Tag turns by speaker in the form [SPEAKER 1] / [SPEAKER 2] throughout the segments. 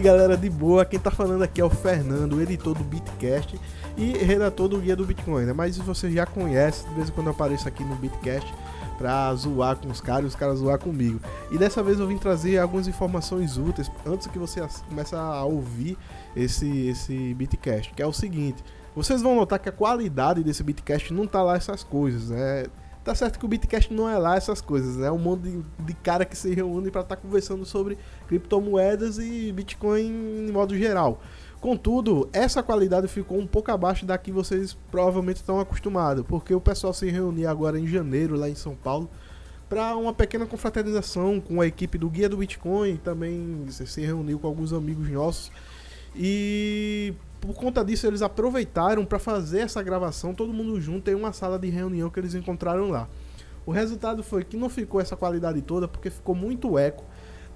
[SPEAKER 1] aí, galera, de boa. Quem tá falando aqui é o Fernando, editor do Bitcast e redator do Guia do Bitcoin, né? Mas você já conhece, de vez em quando eu apareço aqui no Bitcast pra zoar com os caras e os caras zoar comigo. E dessa vez eu vim trazer algumas informações úteis antes que você comece a ouvir esse, esse Bitcast, que é o seguinte. Vocês vão notar que a qualidade desse Bitcast não tá lá essas coisas, né? Tá certo que o Bitcast não é lá essas coisas, né? É um monte de, de cara que se reúne para estar tá conversando sobre criptomoedas e Bitcoin em modo geral. Contudo, essa qualidade ficou um pouco abaixo da que vocês provavelmente estão acostumados, porque o pessoal se reuniu agora em janeiro lá em São Paulo para uma pequena confraternização com a equipe do Guia do Bitcoin, também se reuniu com alguns amigos nossos e por conta disso, eles aproveitaram para fazer essa gravação todo mundo junto em uma sala de reunião que eles encontraram lá. O resultado foi que não ficou essa qualidade toda, porque ficou muito eco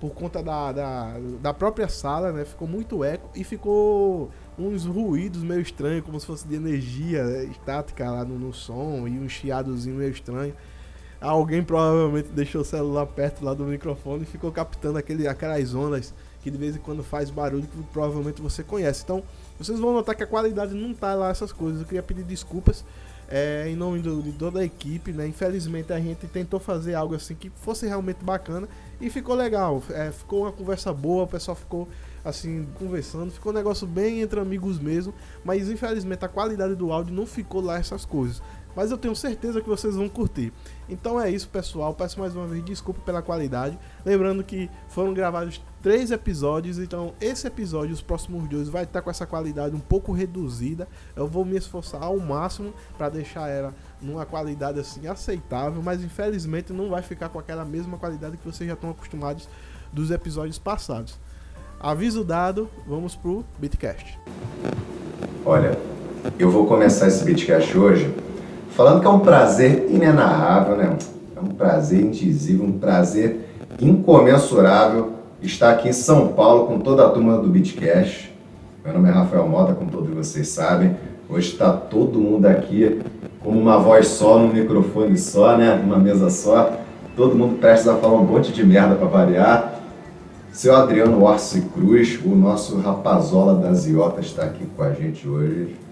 [SPEAKER 1] por conta da, da, da própria sala, né? Ficou muito eco e ficou uns ruídos meio estranhos, como se fosse de energia né? estática lá no, no som e um chiadozinho meio estranho. Alguém provavelmente deixou o celular perto lá do microfone e ficou captando aquele, aquelas ondas que de vez em quando faz barulho que provavelmente você conhece. Então, vocês vão notar que a qualidade não tá lá essas coisas. Eu queria pedir desculpas é, em nome do, de toda a equipe, né? Infelizmente a gente tentou fazer algo assim que fosse realmente bacana e ficou legal. É, ficou uma conversa boa, o pessoal ficou assim conversando, ficou um negócio bem entre amigos mesmo, mas infelizmente a qualidade do áudio não ficou lá essas coisas. Mas eu tenho certeza que vocês vão curtir. Então é isso, pessoal. Peço mais uma vez desculpa pela qualidade. Lembrando que foram gravados três episódios, então esse episódio, os próximos dois, vai estar com essa qualidade um pouco reduzida. Eu vou me esforçar ao máximo para deixar ela numa qualidade assim aceitável, mas infelizmente não vai ficar com aquela mesma qualidade que vocês já estão acostumados dos episódios passados. Aviso dado, vamos pro Bitcast.
[SPEAKER 2] Olha, eu vou começar esse Bitcast hoje falando que é um prazer inenarrável, né? É um prazer indizível, um prazer incomensurável estar aqui em São Paulo com toda a turma do Bitcash. Meu nome é Rafael Mota, como todos vocês sabem. Hoje está todo mundo aqui como uma voz só, num microfone só, né? Uma mesa só. Todo mundo prestes a falar um monte de merda para variar. Seu Adriano Orsi Cruz, o nosso rapazola das Iotas, está aqui com a gente hoje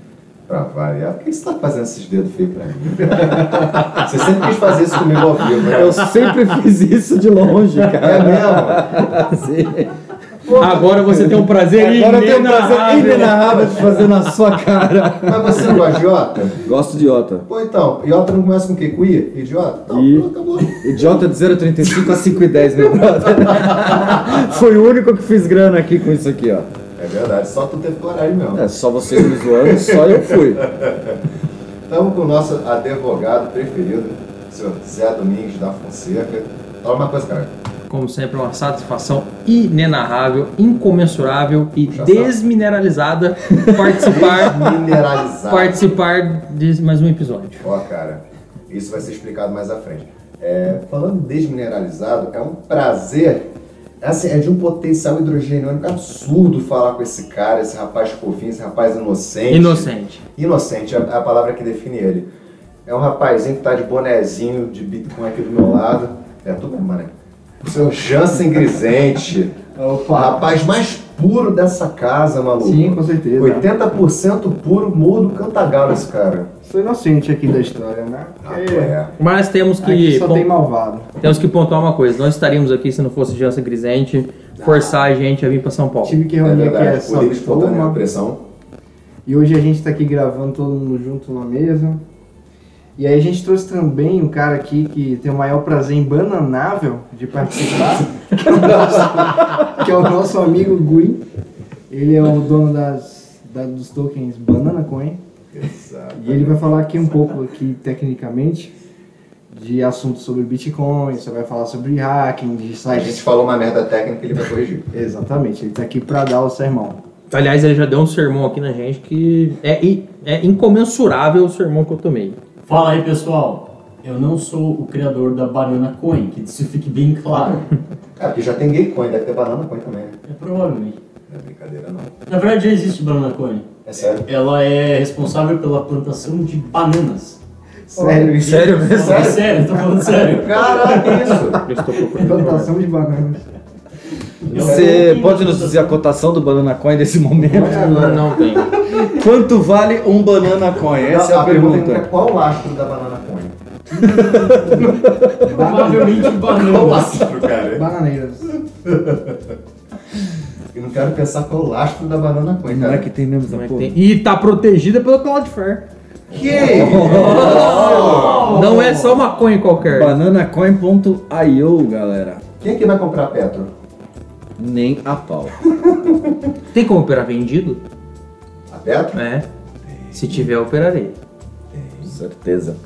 [SPEAKER 2] pra variar. Por que você tá fazendo esses dedos feios pra mim? você sempre quis fazer isso comigo ao vivo, né?
[SPEAKER 3] Eu sempre fiz isso de longe, cara.
[SPEAKER 2] É mesmo?
[SPEAKER 3] Sim. Agora você tem um prazer
[SPEAKER 1] Agora tem um prazer
[SPEAKER 3] inenarrável.
[SPEAKER 1] de fazer na sua cara.
[SPEAKER 2] Mas você não gosta de iota?
[SPEAKER 3] Gosto de iota.
[SPEAKER 2] Pô, então, iota não começa com o quê? Com I? Idiota? Não,
[SPEAKER 3] I.
[SPEAKER 2] acabou.
[SPEAKER 3] Idiota de 0,35 a 5,10, meu brother. Foi o único que fiz grana aqui com isso aqui, ó.
[SPEAKER 2] É verdade, só tu teve coragem mesmo.
[SPEAKER 3] É, só vocês me zoando, só eu fui.
[SPEAKER 2] Estamos com o nosso advogado preferido, o senhor Zé Domingos da Fonseca. Fala uma coisa, cara.
[SPEAKER 4] Como sempre, uma satisfação inenarrável, incomensurável e desmineralizada participar, participar de mais um episódio.
[SPEAKER 2] Ó, cara, isso vai ser explicado mais à frente. É, falando em desmineralizado, é um prazer, assim, é de um potencial hidrogênio absurdo falar com esse cara, esse rapaz fofinho, esse rapaz inocente.
[SPEAKER 4] Inocente.
[SPEAKER 2] Inocente é a palavra que define ele. É um rapazinho que tá de bonezinho de Bitcoin aqui do meu lado. É tu mesmo, mano. O seu Jansen Grisente. O
[SPEAKER 1] Opa.
[SPEAKER 2] rapaz mais puro dessa casa, maluco.
[SPEAKER 1] Sim, com certeza.
[SPEAKER 2] 80% puro, morro do Cantagalo esse cara.
[SPEAKER 1] Sou inocente aqui da história, né?
[SPEAKER 2] Ah, tu é.
[SPEAKER 4] Mas temos
[SPEAKER 1] Aqui
[SPEAKER 4] que,
[SPEAKER 1] só
[SPEAKER 4] pon-
[SPEAKER 1] tem malvado.
[SPEAKER 4] temos que pontuar uma coisa. Nós estaríamos aqui se não fosse Jança Grisente forçar a gente a vir para São Paulo.
[SPEAKER 1] Tive que
[SPEAKER 2] É
[SPEAKER 1] reunir aqui
[SPEAKER 2] verdade,
[SPEAKER 1] essa turma.
[SPEAKER 2] pressão.
[SPEAKER 1] E hoje a gente tá aqui gravando todo mundo junto na mesa. E aí a gente trouxe também um cara aqui que tem o maior prazer embananável de participar, que, é o nosso, que é o nosso amigo Gui. Ele é o dono das, da- dos tokens Banana Coin.
[SPEAKER 2] Exato.
[SPEAKER 1] E ele vai falar aqui um pouco aqui tecnicamente de assuntos sobre Bitcoin, você vai falar sobre hacking, de
[SPEAKER 2] A
[SPEAKER 1] sites.
[SPEAKER 2] gente falou uma merda técnica ele vai corrigir.
[SPEAKER 1] Exatamente, ele tá aqui para dar o sermão.
[SPEAKER 4] Aliás, ele já deu um sermão aqui na gente que é, é incomensurável o sermão que eu tomei.
[SPEAKER 5] Fala aí pessoal, eu não sou o criador da Banana Coin, que isso fique bem claro.
[SPEAKER 2] Cara, porque já tem gay coin, deve ter banana coin também, né?
[SPEAKER 5] É provavelmente.
[SPEAKER 2] Não é brincadeira, não.
[SPEAKER 5] Na verdade já existe Banana Coin.
[SPEAKER 2] É sério.
[SPEAKER 5] Ela é responsável pela plantação de bananas.
[SPEAKER 1] Sério, isso?
[SPEAKER 4] Sério mesmo?
[SPEAKER 5] É sério, tô falando sério.
[SPEAKER 2] Caraca, isso!
[SPEAKER 4] Eu estou procurando.
[SPEAKER 1] Plantação de bananas.
[SPEAKER 3] Você pode nos dizer a cotação do Banana Coin desse momento?
[SPEAKER 4] Não tem.
[SPEAKER 3] Quanto vale um Banana Coin? Essa é a
[SPEAKER 2] pergunta é
[SPEAKER 3] pergunta.
[SPEAKER 2] qual o lastro da banana coin?
[SPEAKER 5] Provavelmente
[SPEAKER 2] Qual o
[SPEAKER 5] banana.
[SPEAKER 2] lastro, cara?
[SPEAKER 6] Bananeiras.
[SPEAKER 2] Eu não quero pensar qual o lastro da banana coin,
[SPEAKER 3] Não
[SPEAKER 2] cara.
[SPEAKER 3] é que tem mesmo essa
[SPEAKER 4] Como é que
[SPEAKER 3] porra?
[SPEAKER 4] tem? E tá protegida pelo Cloudflare.
[SPEAKER 2] Que?
[SPEAKER 4] Não é só maconha qualquer.
[SPEAKER 3] Bananacoin.io, galera.
[SPEAKER 2] Quem é que vai comprar Petro?
[SPEAKER 3] Nem a pau.
[SPEAKER 4] Tem como operar vendido?
[SPEAKER 2] A Petro?
[SPEAKER 4] É. Se tiver, operarei.
[SPEAKER 3] Certeza.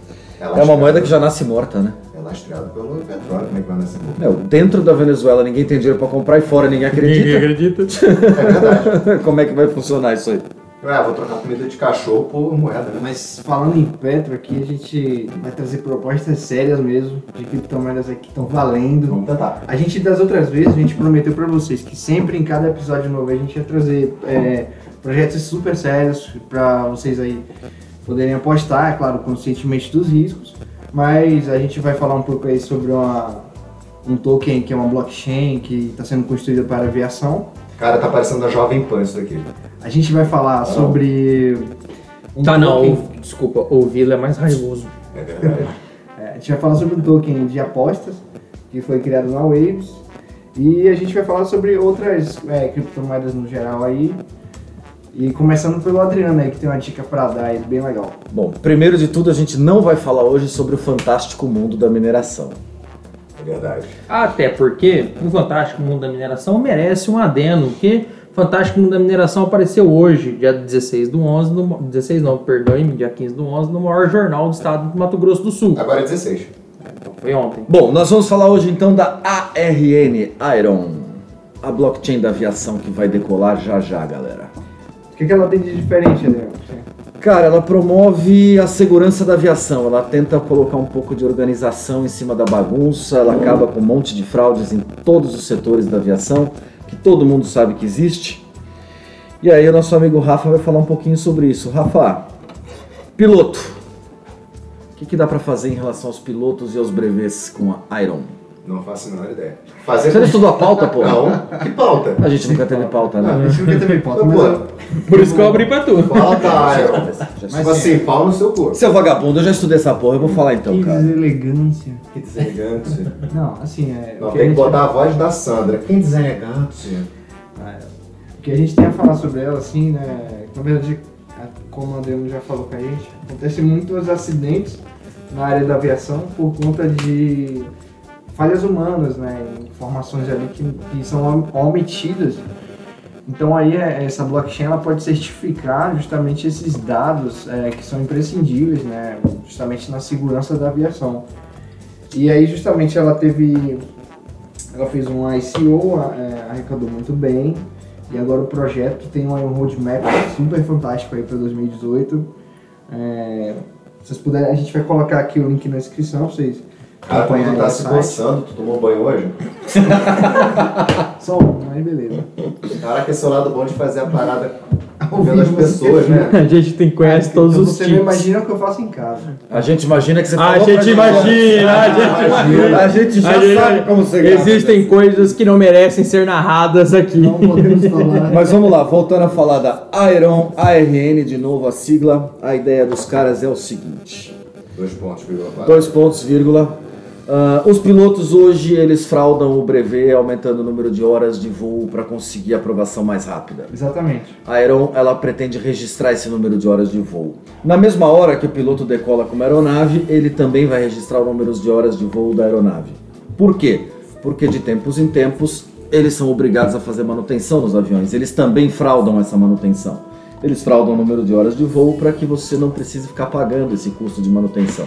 [SPEAKER 2] É
[SPEAKER 3] É uma moeda que já nasce morta, né?
[SPEAKER 2] É lastreada pelo petróleo, como é que vai nessa boca?
[SPEAKER 3] Meu, dentro da Venezuela ninguém tem dinheiro pra comprar e fora ninguém acredita.
[SPEAKER 4] acredita.
[SPEAKER 2] É verdade.
[SPEAKER 3] Como é que vai funcionar isso aí?
[SPEAKER 2] Ué, vou trocar comida de cachorro por moeda, né?
[SPEAKER 6] Mas falando em Petro aqui, a gente vai trazer propostas sérias mesmo, de criptomoedas aqui que estão valendo.
[SPEAKER 2] Vamos tentar.
[SPEAKER 6] A gente, das outras vezes, a gente prometeu pra vocês que sempre em cada episódio novo a gente ia trazer é, projetos super sérios pra vocês aí poderem apostar, é claro, conscientemente dos riscos. Mas a gente vai falar um pouco aí sobre uma, um token que é uma blockchain que está sendo construída para aviação.
[SPEAKER 2] Cara, tá parecendo a Jovem Pan isso daqui.
[SPEAKER 6] A gente vai falar sobre. um
[SPEAKER 4] Tá, não.
[SPEAKER 6] token-
[SPEAKER 4] Desculpa, o Vila é mais raivoso.
[SPEAKER 2] É verdade.
[SPEAKER 6] É, a gente vai falar sobre um token de apostas que foi criado na Waves. E a gente vai falar sobre outras é, criptomoedas no geral aí. E começando pelo Adriano aí, que tem uma dica pra dar aí, bem legal.
[SPEAKER 3] Bom, primeiro de tudo, a gente não vai falar hoje sobre o fantástico mundo da mineração.
[SPEAKER 2] É verdade.
[SPEAKER 4] Até porque o Fantástico Mundo da Mineração merece um adendo, porque o Fantástico Mundo da Mineração apareceu hoje, dia 16 do 11, no, 16 não, perdoe-me, dia 15 do 11, no maior jornal do estado do Mato Grosso do Sul.
[SPEAKER 2] Agora é 16.
[SPEAKER 4] Então foi ontem.
[SPEAKER 3] Bom, nós vamos falar hoje então da ARN Iron, a blockchain da aviação que vai decolar já já, galera.
[SPEAKER 6] O que, que ela tem de diferente, Adriano?
[SPEAKER 3] Cara, ela promove a segurança da aviação, ela tenta colocar um pouco de organização em cima da bagunça, ela acaba com um monte de fraudes em todos os setores da aviação, que todo mundo sabe que existe. E aí o nosso amigo Rafa vai falar um pouquinho sobre isso. Rafa, piloto. O que, que dá pra fazer em relação aos pilotos e aos brevês com a Iron?
[SPEAKER 2] Não faço a menor ideia. Fazer
[SPEAKER 3] Você não estudou a pauta, pô?
[SPEAKER 2] Não. Que pauta?
[SPEAKER 3] A gente nunca teve pauta,
[SPEAKER 6] A
[SPEAKER 3] né?
[SPEAKER 6] gente nunca teve pauta,
[SPEAKER 2] Pô,
[SPEAKER 6] mas eu-
[SPEAKER 4] Por isso que eu abri pra tu.
[SPEAKER 2] Pauta.
[SPEAKER 3] Já
[SPEAKER 2] Tipo assim, pau no seu corpo.
[SPEAKER 3] Seu vagabundo, eu já estudei essa porra, eu vou falar então,
[SPEAKER 6] que
[SPEAKER 3] cara.
[SPEAKER 6] deselegância.
[SPEAKER 2] Que deselegante.
[SPEAKER 6] Não, assim, é.
[SPEAKER 2] Não,
[SPEAKER 6] que
[SPEAKER 2] tem
[SPEAKER 6] a
[SPEAKER 2] que
[SPEAKER 6] gente-
[SPEAKER 2] botar a voz da Sandra. Que deselegante.
[SPEAKER 6] O que a gente tem a falar sobre ela, assim, né? Na verdade, a- como o Adriano já falou com a gente, acontece muitos acidentes na área da aviação por conta de falhas humanas, né? Informações ali que, que são om- omitidas. Então aí é- essa blockchain ela pode certificar justamente esses dados é, que são imprescindíveis, né? Justamente na segurança da aviação. E aí justamente ela teve, ela fez um ICO, é, arrecadou muito bem. E agora o projeto tem um roadmap super fantástico aí para 2018. É, vocês puderem, a gente vai colocar aqui o link na descrição pra vocês
[SPEAKER 2] Cara, quando tu tá se coçando, tu tomou banho hoje?
[SPEAKER 6] Só um, mas beleza.
[SPEAKER 2] Caraca, esse é o lado bom de fazer a parada
[SPEAKER 6] Ao
[SPEAKER 2] vendo as pessoas, né?
[SPEAKER 4] A gente tem, conhece todos
[SPEAKER 6] Então
[SPEAKER 4] os
[SPEAKER 6] Você não
[SPEAKER 4] tipos.
[SPEAKER 6] imagina o que eu faço em casa.
[SPEAKER 3] A gente imagina que você
[SPEAKER 4] A
[SPEAKER 3] falou pra
[SPEAKER 4] gente imagina, a gente imagina.
[SPEAKER 3] A gente já
[SPEAKER 4] A gente-
[SPEAKER 3] sabe como você grava.
[SPEAKER 4] Existem coisas que não merecem ser narradas aqui.
[SPEAKER 6] Não podemos falar.
[SPEAKER 3] Mas vamos lá, voltando a falar da Iron, ARN de novo, a sigla. A ideia dos caras é o seguinte:
[SPEAKER 2] Dois pontos, vírgula
[SPEAKER 3] dois pontos, vírgula. Ah, os pilotos hoje eles fraudam o brevet, aumentando o número de horas de voo para conseguir a aprovação mais rápida.
[SPEAKER 6] Exatamente.
[SPEAKER 3] A Aeron ela pretende registrar esse número de horas de voo. Na mesma hora que o piloto decola com uma aeronave, ele também vai registrar o número de horas de voo da aeronave. Por quê? Porque de tempos em tempos eles são obrigados a fazer manutenção nos aviões. Eles também fraudam essa manutenção. Eles fraudam o número de horas de voo para que você não precise ficar pagando esse custo de manutenção.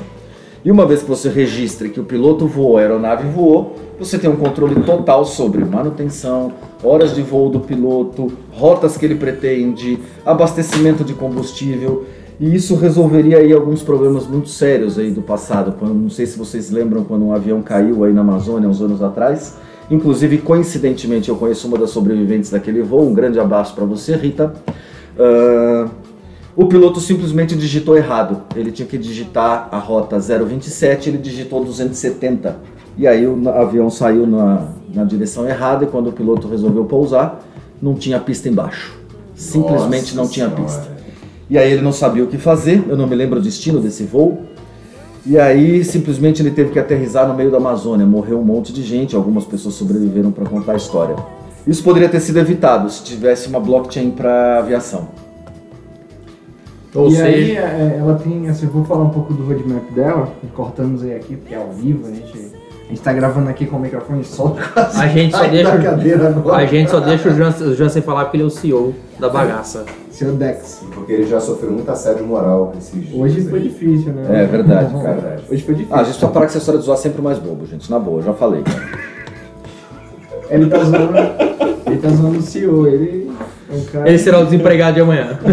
[SPEAKER 3] E uma vez que você registre que o piloto voou, a aeronave voou, você tem um controle total sobre manutenção, horas de voo do piloto, rotas que ele pretende, abastecimento de combustível. E isso resolveria aí alguns problemas muito sérios aí do passado. Quando, não sei se vocês lembram quando um avião caiu aí na Amazônia uns anos atrás. Inclusive, coincidentemente, eu conheço uma das sobreviventes daquele voo. Um grande abraço para você, Rita. Ah, o piloto simplesmente digitou errado. Ele tinha que digitar a rota 027, ele digitou 270. E aí o avião saiu na, na direção errada e quando o piloto resolveu pousar, não tinha pista embaixo. Simplesmente
[SPEAKER 2] Nossa
[SPEAKER 3] não tinha
[SPEAKER 2] Senhora.
[SPEAKER 3] pista. E aí ele não sabia o que fazer, eu não me lembro o destino desse voo. E aí simplesmente ele teve que aterrissar no meio da Amazônia. Morreu um monte de gente, algumas pessoas sobreviveram para contar a história. Isso poderia ter sido evitado se tivesse uma blockchain para aviação.
[SPEAKER 4] Ou
[SPEAKER 6] e
[SPEAKER 4] seja,
[SPEAKER 6] aí, é, ela tem, assim, eu vou falar um pouco do roadmap dela, cortamos aí aqui, porque é ao vivo, a gente, a gente tá gravando aqui com o microfone só
[SPEAKER 4] a gente só deixa,
[SPEAKER 6] agora.
[SPEAKER 4] a gente só deixa o Jansen, o Jansen falar porque ele é o CEO da bagaça.
[SPEAKER 6] Seu Dex.
[SPEAKER 2] Porque ele já sofreu muito assédio moral esses dias.
[SPEAKER 6] Hoje foi difícil, né?
[SPEAKER 3] É verdade, cara.
[SPEAKER 6] Hoje foi difícil.
[SPEAKER 3] Ah, a gente precisa parar com essa história de zoar sempre mais bobo, gente. Na boa, já falei.
[SPEAKER 6] Ele tá zoando, ele tá zoando o CEO, ele é um.
[SPEAKER 4] Ele será o desempregado de amanhã.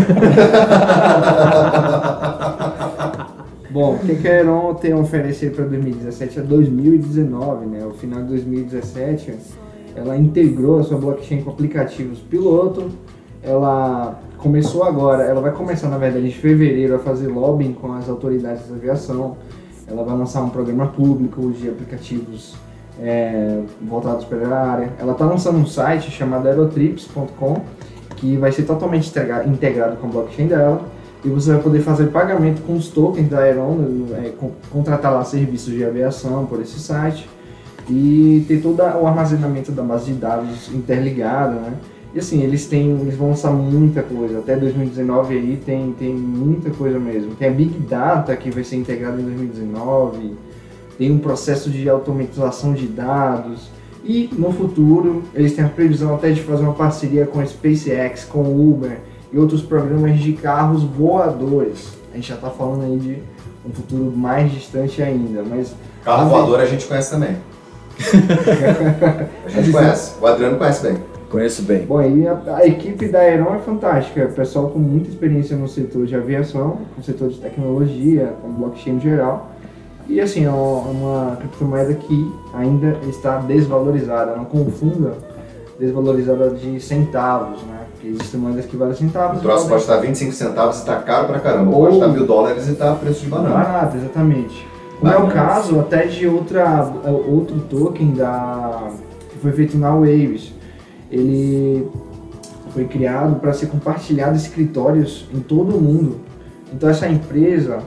[SPEAKER 6] Bom, o que, que a Aeron tem a oferecer para 2017 é 2019, né? O final de 2017, ela integrou a sua blockchain com aplicativos piloto. Ela começou agora, ela vai começar na verdade em fevereiro a fazer lobbying com as autoridades da aviação. Ela vai lançar um programa público de aplicativos é, voltados para a área. Ela está lançando um site chamado aerotrips.com que vai ser totalmente integra- integrado com a blockchain dela e você vai poder fazer pagamento com os tokens da Aeron, é, con- contratar lá serviços de aviação por esse site e ter todo o armazenamento da base de dados interligada, né? E assim, eles têm, eles vão lançar muita coisa, até 2019 aí tem, tem muita coisa mesmo. Tem a Big Data que vai ser integrada em 2019, tem um processo de automatização de dados, e no futuro eles têm a previsão até de fazer uma parceria com a SpaceX, com o Uber e outros programas de carros voadores. A gente já está falando aí de um futuro mais distante ainda, mas
[SPEAKER 2] Carro voador a gente conhece também. a gente conhece. O Adriano conhece bem.
[SPEAKER 3] Conheço bem.
[SPEAKER 6] Bom, e a, a equipe da Aeron é fantástica, é pessoal com muita experiência no setor de aviação, no setor de tecnologia, com blockchain em geral. E assim, é uma, uma criptomoeda que ainda está desvalorizada, não confunda desvalorizada de centavos, né? Porque existem moedas que valem centavos.
[SPEAKER 2] O troço pode estar 25 centavos e tá caro pra caramba.
[SPEAKER 6] Ou-
[SPEAKER 2] Pode estar mil dólares e tá preço de banana.
[SPEAKER 6] Barato, exatamente. Como é o caso até de outra, outro token da, que foi feito na Waves. Ele foi criado para ser compartilhado em escritórios em todo o mundo. Então essa empresa,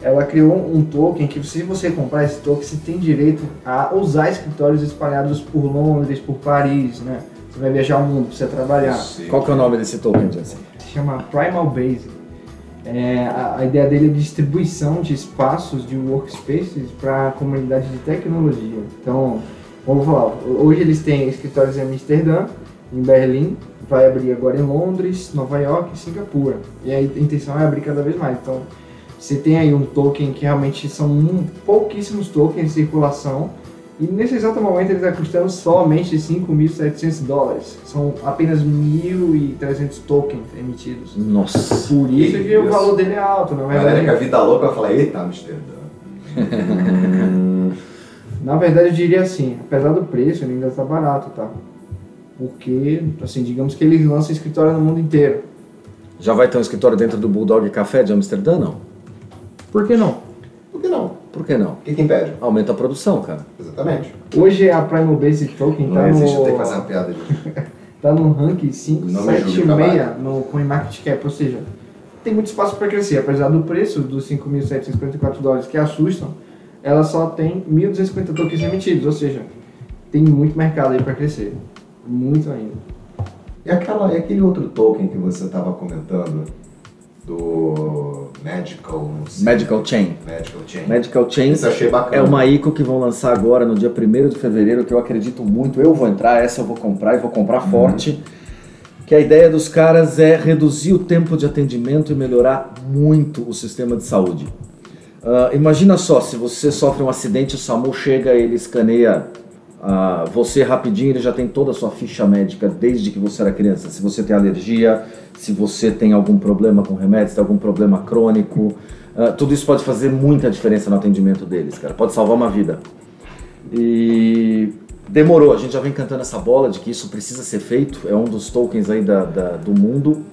[SPEAKER 6] ela criou um token que se você comprar esse token, você tem direito a usar escritórios espalhados por Londres, por Paris, né? Você vai viajar o mundo para você trabalhar
[SPEAKER 3] Qual que é o nome desse token, Jansen?
[SPEAKER 6] se chama Primal Base. É, a, a ideia dele é distribuição de espaços de workspaces para a comunidade de tecnologia. Então, vamos falar, hoje eles têm escritórios em Amsterdã, em Berlim, vai abrir agora em Londres, Nova York e Singapura. E a intenção é abrir cada vez mais. Então, você tem aí um token que realmente são um- pouquíssimos tokens em circulação e nesse exato momento ele está custando somente 5.700 dólares. São apenas 1.300 tokens emitidos.
[SPEAKER 3] Nossa.
[SPEAKER 6] Por isso
[SPEAKER 2] Que
[SPEAKER 6] que o valor dele é alto, na
[SPEAKER 2] A galera que a
[SPEAKER 6] verdade.
[SPEAKER 2] vida louca vai falar, eita, Amsterdã.
[SPEAKER 6] Na verdade eu diria assim, apesar do preço ele ainda está barato, tá? Porque, assim, digamos que eles lançam escritório no mundo inteiro.
[SPEAKER 3] Já vai ter um escritório dentro do Bulldog Café de Amsterdã, não?
[SPEAKER 4] Por que não?
[SPEAKER 2] Por que não?
[SPEAKER 3] Por que não?
[SPEAKER 2] O que, que impede?
[SPEAKER 3] Aumenta a produção, cara.
[SPEAKER 2] Exatamente.
[SPEAKER 6] Hoje a Primal Base Token
[SPEAKER 2] Não
[SPEAKER 6] tá
[SPEAKER 2] existe, eu tenho que
[SPEAKER 6] no,
[SPEAKER 2] fazer uma piada de
[SPEAKER 6] tá no ranking
[SPEAKER 2] Não me julgue,
[SPEAKER 6] 576
[SPEAKER 2] trabalho.
[SPEAKER 6] no CoinMarketCap, ou seja, tem muito espaço para crescer. Apesar do preço dos 5.754 dólares que assustam, ela só tem 1.250 tokens emitidos, ou seja, tem muito mercado aí para crescer. Muito ainda.
[SPEAKER 2] E, aquela, e aquele outro token que você estava comentando do sei.
[SPEAKER 3] Medical Chain.
[SPEAKER 2] Magical Chain.
[SPEAKER 3] Medical Chain
[SPEAKER 2] Isso achei bacana.
[SPEAKER 3] é uma ICO que vão lançar agora no dia 1 de fevereiro, que eu acredito muito. Eu vou entrar, essa eu vou comprar e vou comprar forte. Que a ideia dos caras é reduzir o tempo de atendimento e melhorar muito o sistema de saúde. Ah, imagina só, se você sofre um acidente, o SAMU chega, ele escaneia ah, você rapidinho, ele já tem toda a sua ficha médica desde que você era criança. Se você tem alergia, se você tem algum problema com remédios, tem algum problema crônico, ah, tudo isso pode fazer muita diferença no atendimento deles, cara. Pode salvar uma vida. E demorou, a gente já vem cantando essa bola de que isso precisa ser feito, é um dos tokens aí da, da- do mundo.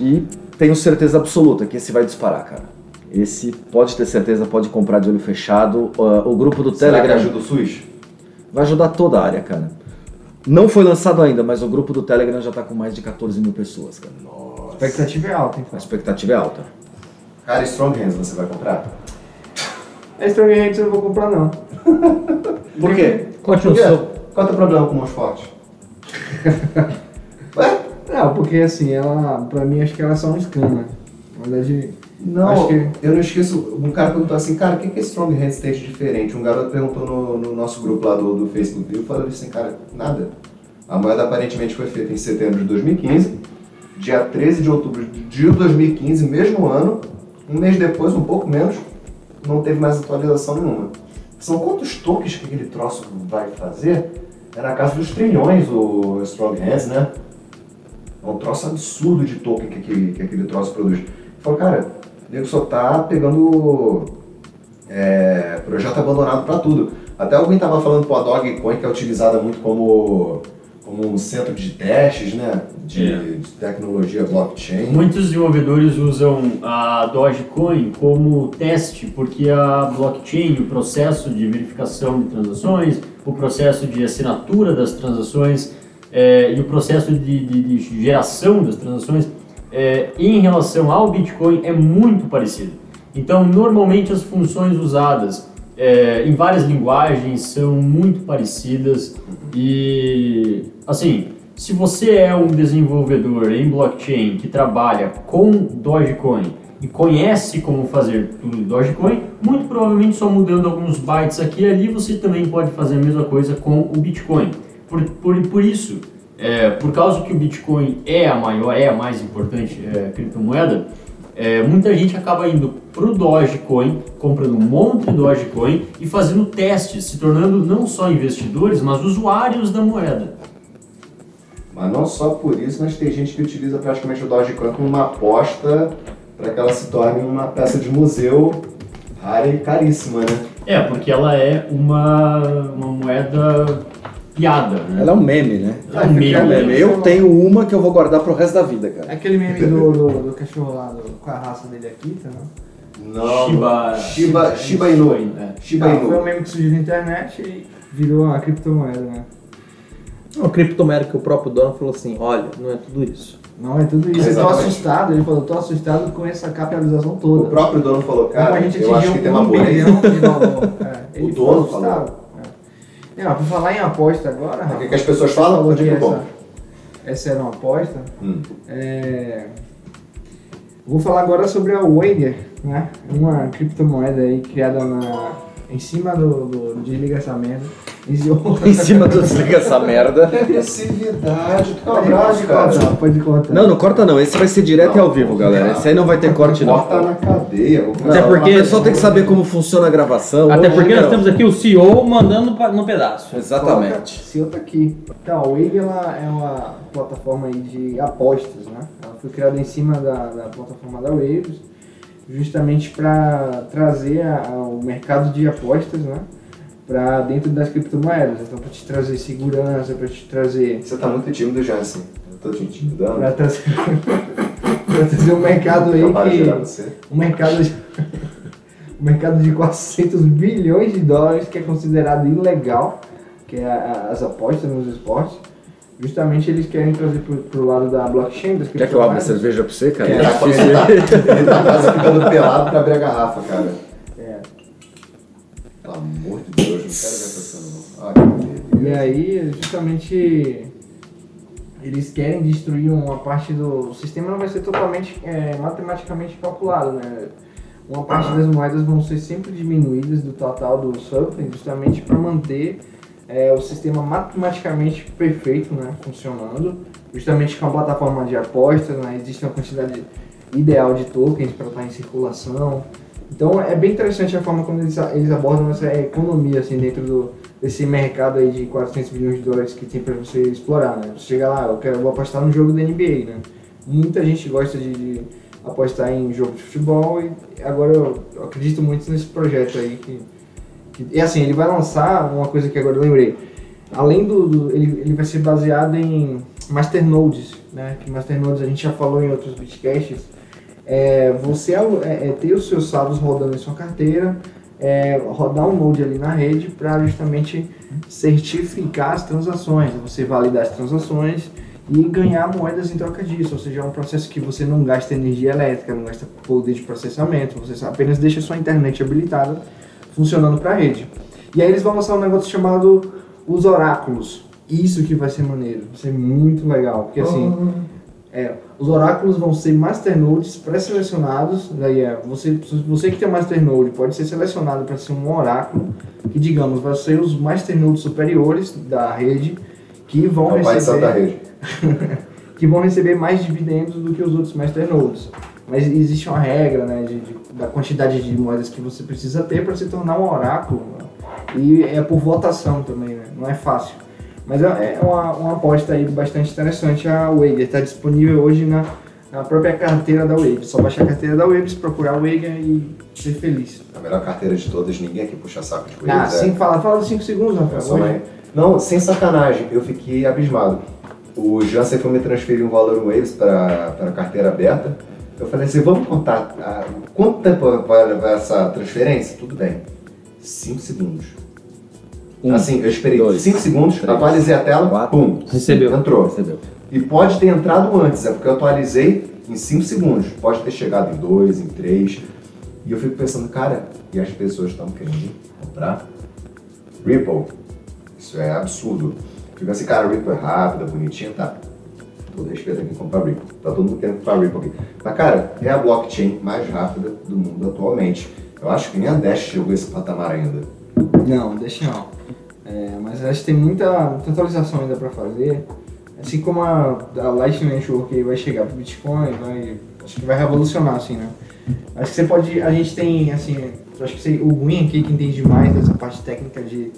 [SPEAKER 3] E tenho certeza absoluta que esse vai disparar, cara. Esse pode ter certeza, pode comprar de olho fechado. Ah, o grupo do
[SPEAKER 2] Será que
[SPEAKER 3] Telegram
[SPEAKER 2] ajuda o SUS?
[SPEAKER 3] Vai ajudar toda a área, cara. Não foi lançado ainda, mas o grupo do Telegram já tá com mais de 14 mil pessoas, cara.
[SPEAKER 6] A expectativa é alta,
[SPEAKER 3] A
[SPEAKER 6] então.
[SPEAKER 3] expectativa é alta.
[SPEAKER 2] Cara, Strong Hands você vai comprar?
[SPEAKER 6] Esse Strong Hands eu não vou comprar, não.
[SPEAKER 2] Por quê? Por quê?
[SPEAKER 4] seu.
[SPEAKER 2] Qual é o teu problema com mãos fortes? Ué?
[SPEAKER 6] Não, porque assim, ela, pra mim, acho que ela é só um scan, né? Na verdade,
[SPEAKER 2] Não,
[SPEAKER 6] que-
[SPEAKER 2] eu não esqueço. Um cara perguntou assim, cara, o que esse Strong tem de diferente? Um garoto perguntou no, no nosso grupo lá do, do Facebook. Eu falei assim, cara, nada. A moeda aparentemente foi feita em setembro de 2015, dia 13 de outubro de 2015, mesmo ano. Um mês depois, um pouco menos, não teve mais atualização nenhuma. São quantos tokens que aquele troço vai fazer? É na casa dos trilhões o Strong Hands, né? É um troço absurdo de token que aquele, que aquele troço produz. Falou, cara, nego só tá pegando é, projeto abandonado para tudo. Até alguém tava falando pô, a Dogecoin, que é utilizada muito como, como um centro de testes, né? De,
[SPEAKER 5] É.
[SPEAKER 2] de tecnologia blockchain.
[SPEAKER 5] Muitos desenvolvedores usam a Dogecoin como teste, porque a blockchain, o processo de verificação de transações, o processo de assinatura das transações eh, e o processo de, de- de geração das transações, eh, em relação ao Bitcoin, é muito parecido. Então, normalmente as funções usadas eh, em várias linguagens são muito parecidas e, assim, se você é um desenvolvedor em blockchain que trabalha com Dogecoin e conhece como fazer tudo em Dogecoin, muito provavelmente só mudando alguns bytes aqui e ali você também pode fazer a mesma coisa com o Bitcoin. Por, por, por isso, é, por causa que o Bitcoin é a maior, é a mais importante é, criptomoeda, é, muita gente acaba indo pro Dogecoin, comprando um monte de Dogecoin e fazendo testes, se tornando não só investidores, mas usuários da moeda.
[SPEAKER 2] Mas não só por isso, mas tem gente que utiliza praticamente o Dogecoin como uma aposta para que ela se torne uma peça de museu rara e caríssima, né?
[SPEAKER 5] É, porque ela é uma, uma moeda piada, né?
[SPEAKER 3] Ela é um meme, né?
[SPEAKER 5] É um meme.
[SPEAKER 3] É um meme. Eu tenho uma que eu vou guardar pro resto da vida, cara.
[SPEAKER 6] aquele meme do, do, do cachorro lá, do- com a raça dele aqui, tá? Não?
[SPEAKER 2] Não.
[SPEAKER 5] Shiba,
[SPEAKER 2] Shiba, Shiba Inu.
[SPEAKER 5] É.
[SPEAKER 2] Shiba
[SPEAKER 6] Ah, foi um
[SPEAKER 2] Inu.
[SPEAKER 6] meme que surgiu na internet e virou a criptomoeda, né?
[SPEAKER 4] O criptomoeda que o próprio dono falou assim: olha, não é tudo isso.
[SPEAKER 6] Não, é tudo isso. Eu tô
[SPEAKER 2] Exatamente.
[SPEAKER 6] assustado, ele falou, tô assustado com essa capitalização
[SPEAKER 2] O
[SPEAKER 6] toda.
[SPEAKER 2] próprio dono falou, cara,
[SPEAKER 6] a gente
[SPEAKER 2] eu acho
[SPEAKER 6] atingiu
[SPEAKER 2] que tem uma
[SPEAKER 6] um
[SPEAKER 2] boa
[SPEAKER 6] bilhão de valor. É, ficou
[SPEAKER 2] dono
[SPEAKER 6] assustado. É. Não, pra falar em aposta agora,
[SPEAKER 2] O que, as pessoas falam? é eu
[SPEAKER 6] essa,
[SPEAKER 2] compro?
[SPEAKER 6] essa era uma aposta.
[SPEAKER 2] Hum.
[SPEAKER 6] É, Vou falar agora sobre a Wager, né? Uma criptomoeda aí criada na... em cima do, do desliga essa merda.
[SPEAKER 3] Em cima do desliga essa merda.
[SPEAKER 2] Agressividade, tu é um
[SPEAKER 6] Pode
[SPEAKER 2] abraço, cara.
[SPEAKER 6] pode contar.
[SPEAKER 3] Não, não corta não. Esse vai ser direto e ao vivo, galera. Esse aí não vai ter corte não.
[SPEAKER 2] Corta na cadeia.
[SPEAKER 3] Não,
[SPEAKER 4] Até porque-
[SPEAKER 3] O pessoal tem que saber como funciona a gravação.
[SPEAKER 4] Até porque
[SPEAKER 3] não.
[SPEAKER 4] nós temos aqui o CEO mandando no pedaço.
[SPEAKER 3] Exatamente.
[SPEAKER 6] Se eu tá aqui. Então, a Wave ela é uma plataforma aí de apostas, né? Ela foi criada em cima da, da plataforma da Waves, justamente para trazer a- a- o mercado de apostas, né? Para dentro das criptomoedas. Então, para te trazer segurança, para te trazer.
[SPEAKER 2] Você tá muito tímido, Jansen. Eu tô te intimidando.
[SPEAKER 6] Para trazer, pra trazer um mercado aí que. Um mercado de. um mercado de 400 bilhões de dólares que é considerado ilegal, que é a- as apostas nos esportes. Justamente eles querem trazer pro, pro lado da blockchain, das
[SPEAKER 3] Quer que eu abra a cerveja pra você, cara?
[SPEAKER 2] É,
[SPEAKER 3] É difícil.
[SPEAKER 2] ele, tá, quase ficando pelado pra abrir a garrafa, cara.
[SPEAKER 6] É.
[SPEAKER 2] Pelo amor de Deus, não quero ver essa cena, não. Ai,
[SPEAKER 6] E aí, justamente, eles querem destruir uma parte do o sistema, não vai ser totalmente é, matematicamente calculado, né? Uma parte das moedas vão ser sempre diminuídas do total do supply, justamente para manter é, o sistema matematicamente perfeito, né, funcionando. Justamente com a plataforma de apostas, né, existe uma quantidade ideal de tokens para estar em circulação. Então é bem interessante a forma como eles, eles abordam essa economia assim dentro do, desse mercado aí de 400 bilhões de dólares que tem para você explorar, né? Você chega lá, eu quero vou apostar no jogo da NBA, né? Muita gente gosta de, de apostar em jogo de futebol e agora eu, eu acredito muito nesse projeto aí que, e assim ele vai lançar uma coisa que agora eu lembrei. Além do, do- ele, ele vai ser baseado em masternodes, né? Que masternodes a gente já falou em outros bitcasts é, você alu- é, é, ter os seus saldos rodando em sua carteira, é, rodar um node ali na rede para justamente certificar as transações, você validar as transações e ganhar moedas em troca disso, ou seja, é um processo que você não gasta energia elétrica, não gasta poder de processamento, você apenas deixa sua internet habilitada funcionando para a rede. E aí eles vão lançar um negócio chamado os oráculos. Isso que vai ser maneiro, vai ser muito legal, porque assim, é, os oráculos vão ser masternodes pré-selecionados, daí é, você, você que tem masternode pode ser selecionado para ser um oráculo, que digamos, vai ser os masternodes superiores da rede, que vão
[SPEAKER 2] É
[SPEAKER 6] receber
[SPEAKER 2] Rede.
[SPEAKER 6] que vão receber mais dividendos do que os outros masternodes. Mas existe uma regra né, de, de- da quantidade de moedas que você precisa ter para se tornar um oráculo. E é por votação também, né? não é fácil. Mas é é uma, uma aposta aí bastante interessante a Wager. Está disponível hoje na, na própria carteira da Wager. Só baixar a carteira da Wager, procurar a Wager e ser feliz.
[SPEAKER 2] A melhor carteira de todas, ninguém aqui puxa saco de
[SPEAKER 6] Ah,
[SPEAKER 2] coelhos. é.
[SPEAKER 6] sem falar, fala 5 segundos, Rafael.
[SPEAKER 2] Não, sem sacanagem, eu fiquei abismado. O Jansen foi me transferir um valor Waves para a carteira aberta. Eu falei assim, vamos contar quanto tempo vai levar essa transferência? Tudo bem. 5 segundos.
[SPEAKER 3] Um,
[SPEAKER 2] assim, eu esperei
[SPEAKER 3] dois,
[SPEAKER 2] 5 segundos,
[SPEAKER 3] três,
[SPEAKER 2] atualizei a tela,
[SPEAKER 3] quatro,
[SPEAKER 2] pum,
[SPEAKER 4] Recebeu.
[SPEAKER 2] entrou.
[SPEAKER 3] Recebeu.
[SPEAKER 2] E pode ter entrado antes, é porque eu atualizei em 5 segundos. Pode ter chegado em 2, em 3. E eu fico pensando, cara, e as pessoas estão querendo comprar Ripple. Isso é absurdo. Fica assim, cara, Ripple é rápida, bonitinha, tá. Todo respeito aqui comprar Ripple. Tá todo mundo querendo comprar Ripple aqui. Mas, cara, é a blockchain mais rápida do mundo atualmente. Eu acho que nem a Dash chegou a esse patamar ainda.
[SPEAKER 6] Não, deixa não. É, mas acho que tem muita, muita atualização ainda para fazer. Assim como a, a Lightning Network vai chegar pro Bitcoin, vai, acho que vai revolucionar, assim, né? Acho que você pode, a gente tem, assim, acho que você, o Gwen aqui, que entende mais dessa parte técnica de,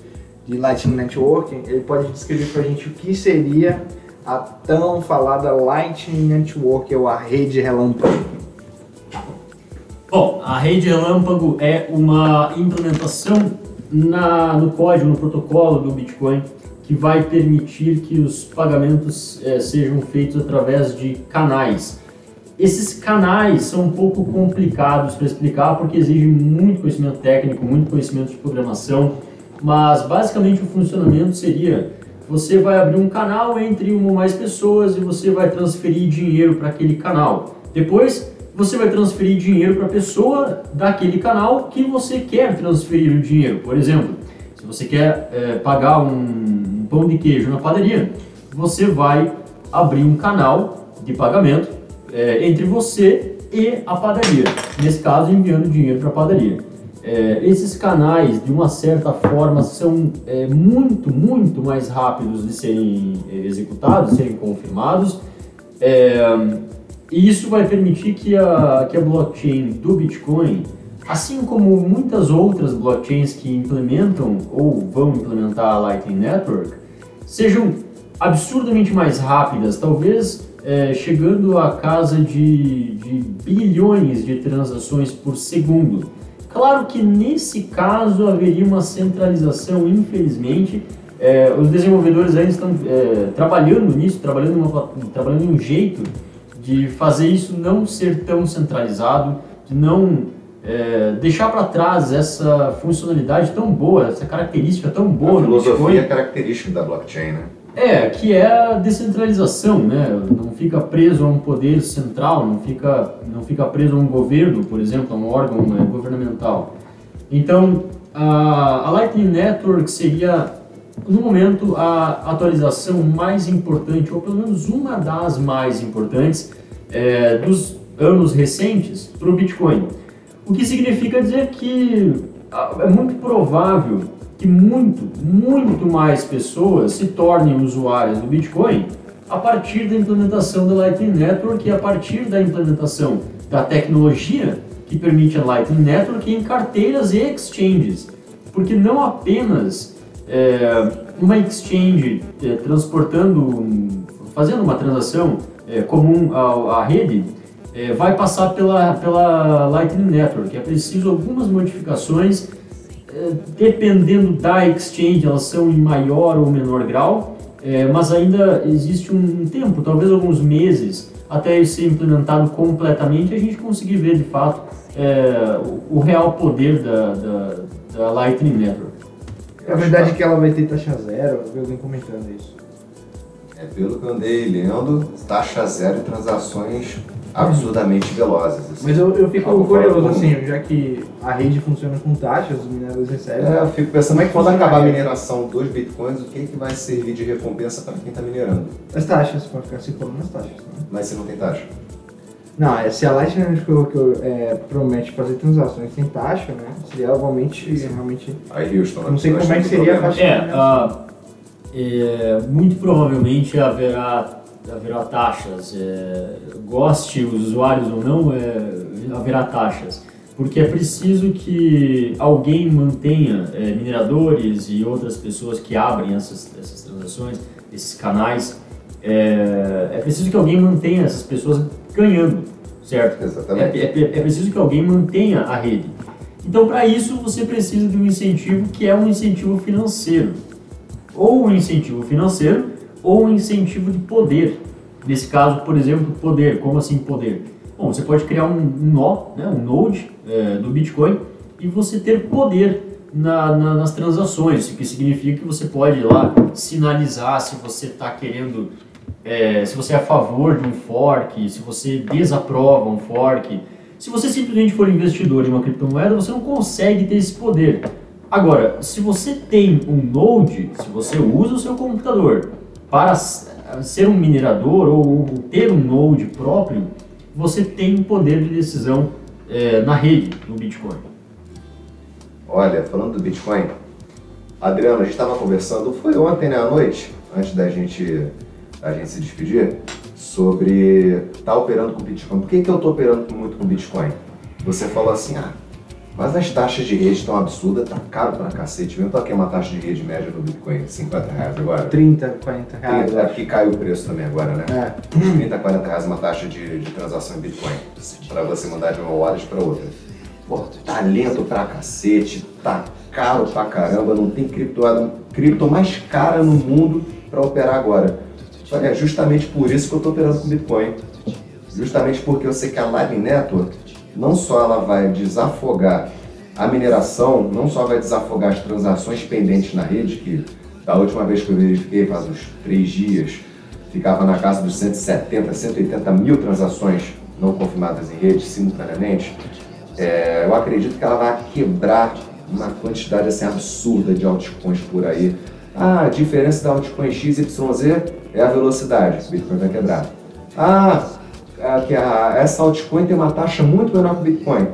[SPEAKER 6] de Lightning Network, ele pode descrever pra gente o que seria a tão falada Lightning Network, ou a rede relâmpago.
[SPEAKER 5] Bom, a rede relâmpago é uma implementação na, no código, no protocolo do Bitcoin, que vai permitir que os pagamentos eh, sejam feitos através de canais. Esses canais são um pouco complicados para explicar porque exigem muito conhecimento técnico, muito conhecimento de programação, mas basicamente o funcionamento seria você vai abrir um canal entre uma ou mais pessoas e você vai transferir dinheiro para aquele canal. Depois você vai transferir dinheiro para a pessoa daquele canal que você quer transferir o dinheiro. Por exemplo, se você quer eh, pagar um, pão de queijo na padaria, você vai abrir um canal de pagamento eh, entre você e a padaria. Nesse caso, enviando dinheiro para a padaria. Eh, esses canais, de uma certa forma, são eh, muito, muito mais rápidos de serem eh, executados, serem confirmados. É, e isso vai permitir que a, que a blockchain do Bitcoin, assim como muitas outras blockchains que implementam ou vão implementar a Lightning Network, sejam absurdamente mais rápidas, talvez é, chegando a casa de, de bilhões de transações por segundo. Claro que nesse caso haveria uma centralização, infelizmente. É, os desenvolvedores ainda estão é, trabalhando nisso, trabalhando, uma, trabalhando em um jeito de fazer isso não ser tão centralizado, de não é, deixar para trás essa funcionalidade tão boa, essa característica tão boa
[SPEAKER 2] a filosofia é característica da blockchain, né?
[SPEAKER 5] É, que é a descentralização, né? Não fica preso a um poder central, não fica, não fica preso a um governo, por exemplo, a um órgão né, governamental. Então, a, a Lightning Network seria, no momento, a atualização mais importante, ou pelo menos uma das mais importantes, é, dos anos recentes para o Bitcoin. O que significa dizer que é muito provável que muito, muito mais pessoas se tornem usuárias do Bitcoin a partir da implementação da Lightning Network e a partir da implementação da tecnologia que permite a Lightning Network em carteiras e exchanges. Porque não apenas é, uma exchange é, transportando, fazendo uma transação é, comum à, à rede, é, vai passar pela, pela Lightning Network. É preciso algumas modificações dependendo da exchange, elas são em maior ou menor grau, é, mas ainda existe um tempo, talvez alguns meses, até ele ser implementado completamente e a gente conseguir ver de fato é, o, o real poder da, da, da Lightning Network.
[SPEAKER 6] É verdade que ela vai ter taxa zero, eu vi alguém comentando isso.
[SPEAKER 2] É pelo que eu andei lendo, taxa zero e transações absurdamente velozes. assim.
[SPEAKER 6] Mas eu, eu fico
[SPEAKER 2] Algo
[SPEAKER 6] curioso, assim, já que a rede funciona com taxas, os mineradores recebem.
[SPEAKER 2] É, eu fico pensando
[SPEAKER 6] Como é
[SPEAKER 2] que quando acabar a
[SPEAKER 6] a
[SPEAKER 2] mineração dos bitcoins, o que, que vai servir de recompensa para quem está minerando?
[SPEAKER 6] As taxas, pra ficar circulando as taxas. Né?
[SPEAKER 2] Mas se não tem taxa.
[SPEAKER 6] Não, é, se a Lightning Network é, promete fazer transações sem taxa, né? Seria igualmente, realmente...
[SPEAKER 2] Aí Houston,
[SPEAKER 6] Não sei como é que seria a
[SPEAKER 2] problema.
[SPEAKER 6] taxa.
[SPEAKER 5] É, ah, é, muito provavelmente haverá, haverá taxas. é, goste os usuários ou não, é, haverá taxas. Porque é preciso que alguém mantenha é, mineradores e outras pessoas que abrem essas, essas transações, esses canais. É, é preciso que alguém mantenha essas pessoas ganhando, certo?
[SPEAKER 2] Exatamente.
[SPEAKER 5] É, é- é preciso que alguém mantenha a rede. Então, para isso, você precisa de um incentivo que é um incentivo financeiro. Ou um incentivo financeiro, ou um incentivo de poder. Nesse caso, por exemplo, poder. Como assim poder? Bom, você pode criar um nó, né, um node é, do Bitcoin e você ter poder na- na- nas transações, o que significa que você pode ir lá sinalizar se você está querendo, é, se você é a favor de um fork, se você desaprova um fork. Se você simplesmente for investidor em uma criptomoeda, você não consegue ter esse poder. Agora, se você tem um node, se você usa o seu computador para s- ser um minerador ou ter um node próprio, você tem um poder de decisão é, na rede do Bitcoin.
[SPEAKER 2] Olha, falando do Bitcoin, Adriano, a gente estava conversando, foi ontem né, à noite, antes da gente, da gente se despedir, sobre estar operando com Bitcoin. Por que, que eu estou operando muito com Bitcoin? Você falou assim, ah, mas as taxas de rede estão absurdas, tá caro pra cacete. Qual que é uma taxa de rede média no Bitcoin? 50 reais agora?
[SPEAKER 6] 30, 40 reais.
[SPEAKER 2] É porque caiu o preço também agora, né?
[SPEAKER 6] É.
[SPEAKER 2] 30, 40 reais uma taxa de, de transação em Bitcoin. Pra você mandar de uma wallet pra outra. Pô, tá lento pra cacete, tá caro pra caramba, não tem cripto, cripto mais cara no mundo pra operar agora. É justamente por isso que eu tô operando com Bitcoin. Justamente porque eu sei que a Lightning Network, não só ela vai desafogar a mineração, não só vai desafogar as transações pendentes na rede, que da última vez que eu verifiquei, faz uns três dias, ficava na casa dos 170, 180 mil transações não confirmadas em rede simultaneamente. É, eu acredito que ela vai quebrar uma quantidade assim, absurda de altcoins por aí. Ah, a diferença da altcoin XYZ é a velocidade, o Bitcoin vai quebrar. Ah, que a- essa altcoin tem uma taxa muito menor que o Bitcoin.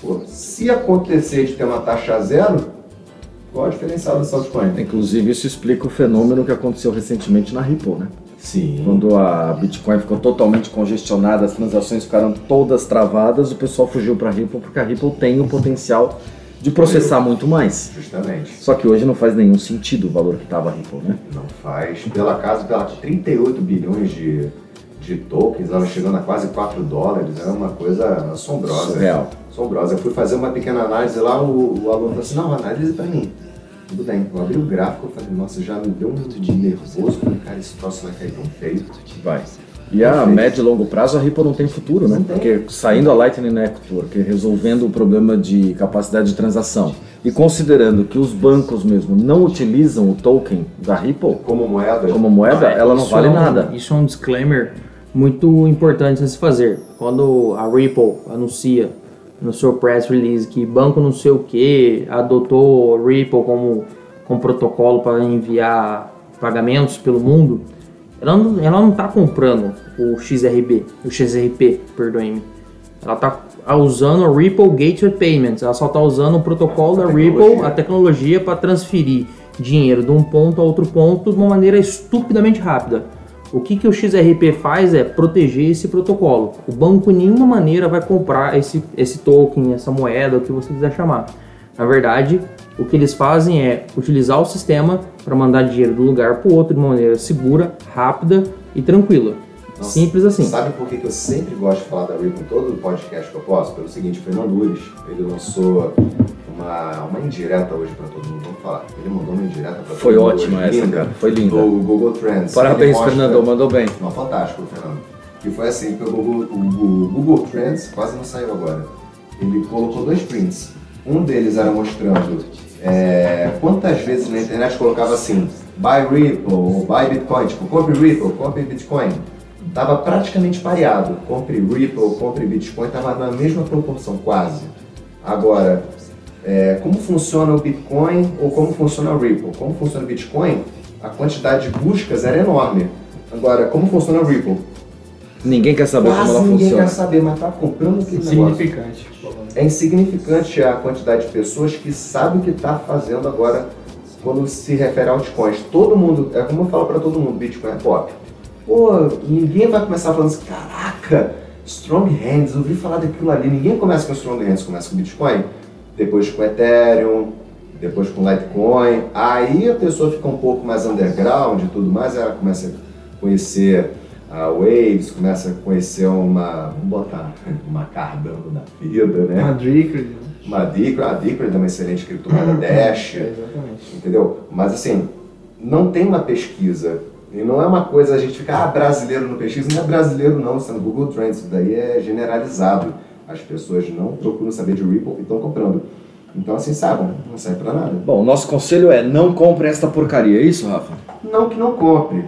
[SPEAKER 2] Pô, se acontecer de ter uma taxa zero, qual é o diferencial dessa altcoin?
[SPEAKER 3] Inclusive, isso explica o fenômeno que aconteceu recentemente na Ripple, né?
[SPEAKER 2] Sim.
[SPEAKER 3] Quando a Bitcoin ficou totalmente congestionada, as transações ficaram todas travadas, o pessoal fugiu para a Ripple porque a Ripple tem o potencial de processar muito mais.
[SPEAKER 2] Justamente.
[SPEAKER 3] Só que hoje não faz nenhum sentido o valor que estava a Ripple, né?
[SPEAKER 2] Não faz. Pela casa, pela 38 bilhões de, de tokens, ela chegando a quase 4 dólares, é uma coisa assombrosa.
[SPEAKER 3] Surreal.
[SPEAKER 2] Assombrosa. Eu fui fazer uma pequena análise lá, o, o aluno falou assim, não, analise pra mim. Tudo bem. Eu abri o gráfico, eu falei, nossa, já me deu um nervoso. Falei, cara, esse troço vai cair tão feio.
[SPEAKER 3] Vai. E a médio e longo prazo a Ripple não tem futuro, né?
[SPEAKER 2] Não tem.
[SPEAKER 3] Porque saindo a Lightning Network, resolvendo o problema de capacidade de transação e considerando que os bancos mesmo não utilizam o token da Ripple
[SPEAKER 2] Como moeda,
[SPEAKER 3] como moeda, ela não vale
[SPEAKER 4] é um-
[SPEAKER 3] nada.
[SPEAKER 4] Isso é um disclaimer muito importante a se fazer. Quando a Ripple anuncia no seu press release que banco não sei o que adotou Ripple como, como protocolo para enviar pagamentos pelo mundo, ela não, ela não está comprando o XRB, o XRP, perdoe-me. Ela está usando o Ripple Gateway Payments. Ela só está usando o protocolo da Ripple, a tecnologia para transferir dinheiro de um ponto a outro ponto de uma maneira estupidamente rápida. O que, que o XRP faz é proteger esse protocolo. O banco, em nenhuma maneira, vai comprar esse, esse token, essa moeda, o que você quiser chamar. Na verdade, o que eles fazem é utilizar o sistema para mandar dinheiro de um lugar para o outro de uma maneira segura, rápida e tranquila.
[SPEAKER 2] Nossa,
[SPEAKER 4] Simples assim.
[SPEAKER 2] Sabe por que que eu sempre gosto de falar da Ripple em todo o podcast que eu posso? Pelo seguinte, o Fernando Lures, ele lançou uma, uma indireta hoje pra todo mundo, vamos falar. Ele mandou uma indireta pra todo
[SPEAKER 3] Foi
[SPEAKER 2] mundo
[SPEAKER 3] ótima
[SPEAKER 2] hoje,
[SPEAKER 3] essa,
[SPEAKER 2] linda,
[SPEAKER 3] cara. Foi linda.
[SPEAKER 2] Do Google Trends.
[SPEAKER 3] Parabéns,
[SPEAKER 2] mostra-
[SPEAKER 3] Fernando, mandou bem.
[SPEAKER 2] Não, fantástico, Fernando. Que foi assim, pegou o, o- o Google Trends, quase não saiu agora. Ele colocou dois prints. Um deles era mostrando é, quantas vezes na internet colocava assim, buy Ripple ou buy Bitcoin, tipo, compre Ripple, compre Bitcoin. Tava praticamente pareado. Compre Ripple, compre Bitcoin, tava na mesma proporção, quase. Agora, é, como funciona o Bitcoin ou como funciona o Ripple? Como funciona o Bitcoin, a quantidade de buscas era enorme. Agora, como funciona o Ripple?
[SPEAKER 3] Ninguém quer saber
[SPEAKER 2] Quase
[SPEAKER 3] como ela
[SPEAKER 2] ninguém
[SPEAKER 3] funciona.
[SPEAKER 2] quer saber, mas tá comprando aquele negócio.
[SPEAKER 6] Significante.
[SPEAKER 2] É insignificante a quantidade de pessoas que sabem o que está fazendo agora quando se refere a altcoins. Todo mundo, é como eu falo para todo mundo, Bitcoin é pop. Pô, ninguém vai começar falando assim, caraca, Strong Hands, ouvi falar daquilo ali. Ninguém começa com Strong Hands, começa com Bitcoin, depois com Ethereum, depois com Litecoin. Aí a pessoa fica um pouco mais underground e tudo mais, ela começa a conhecer a Waves, começa a conhecer uma, vamos botar uma Cardano da vida, né? Uma Decred, a Decred é uma excelente criptomoeda Dash,
[SPEAKER 6] Exatamente.
[SPEAKER 2] entendeu? Mas assim, não tem uma pesquisa. E não é uma coisa a gente ficar, ah, brasileiro não pesquisa. Não é brasileiro não, isso é no Google Trends, isso daí é generalizado. As pessoas não procuram saber de Ripple e estão comprando. Então assim, saibam, não serve pra nada.
[SPEAKER 3] Bom, o nosso conselho é não compre esta porcaria, é isso, Rafa?
[SPEAKER 2] Não que não compre.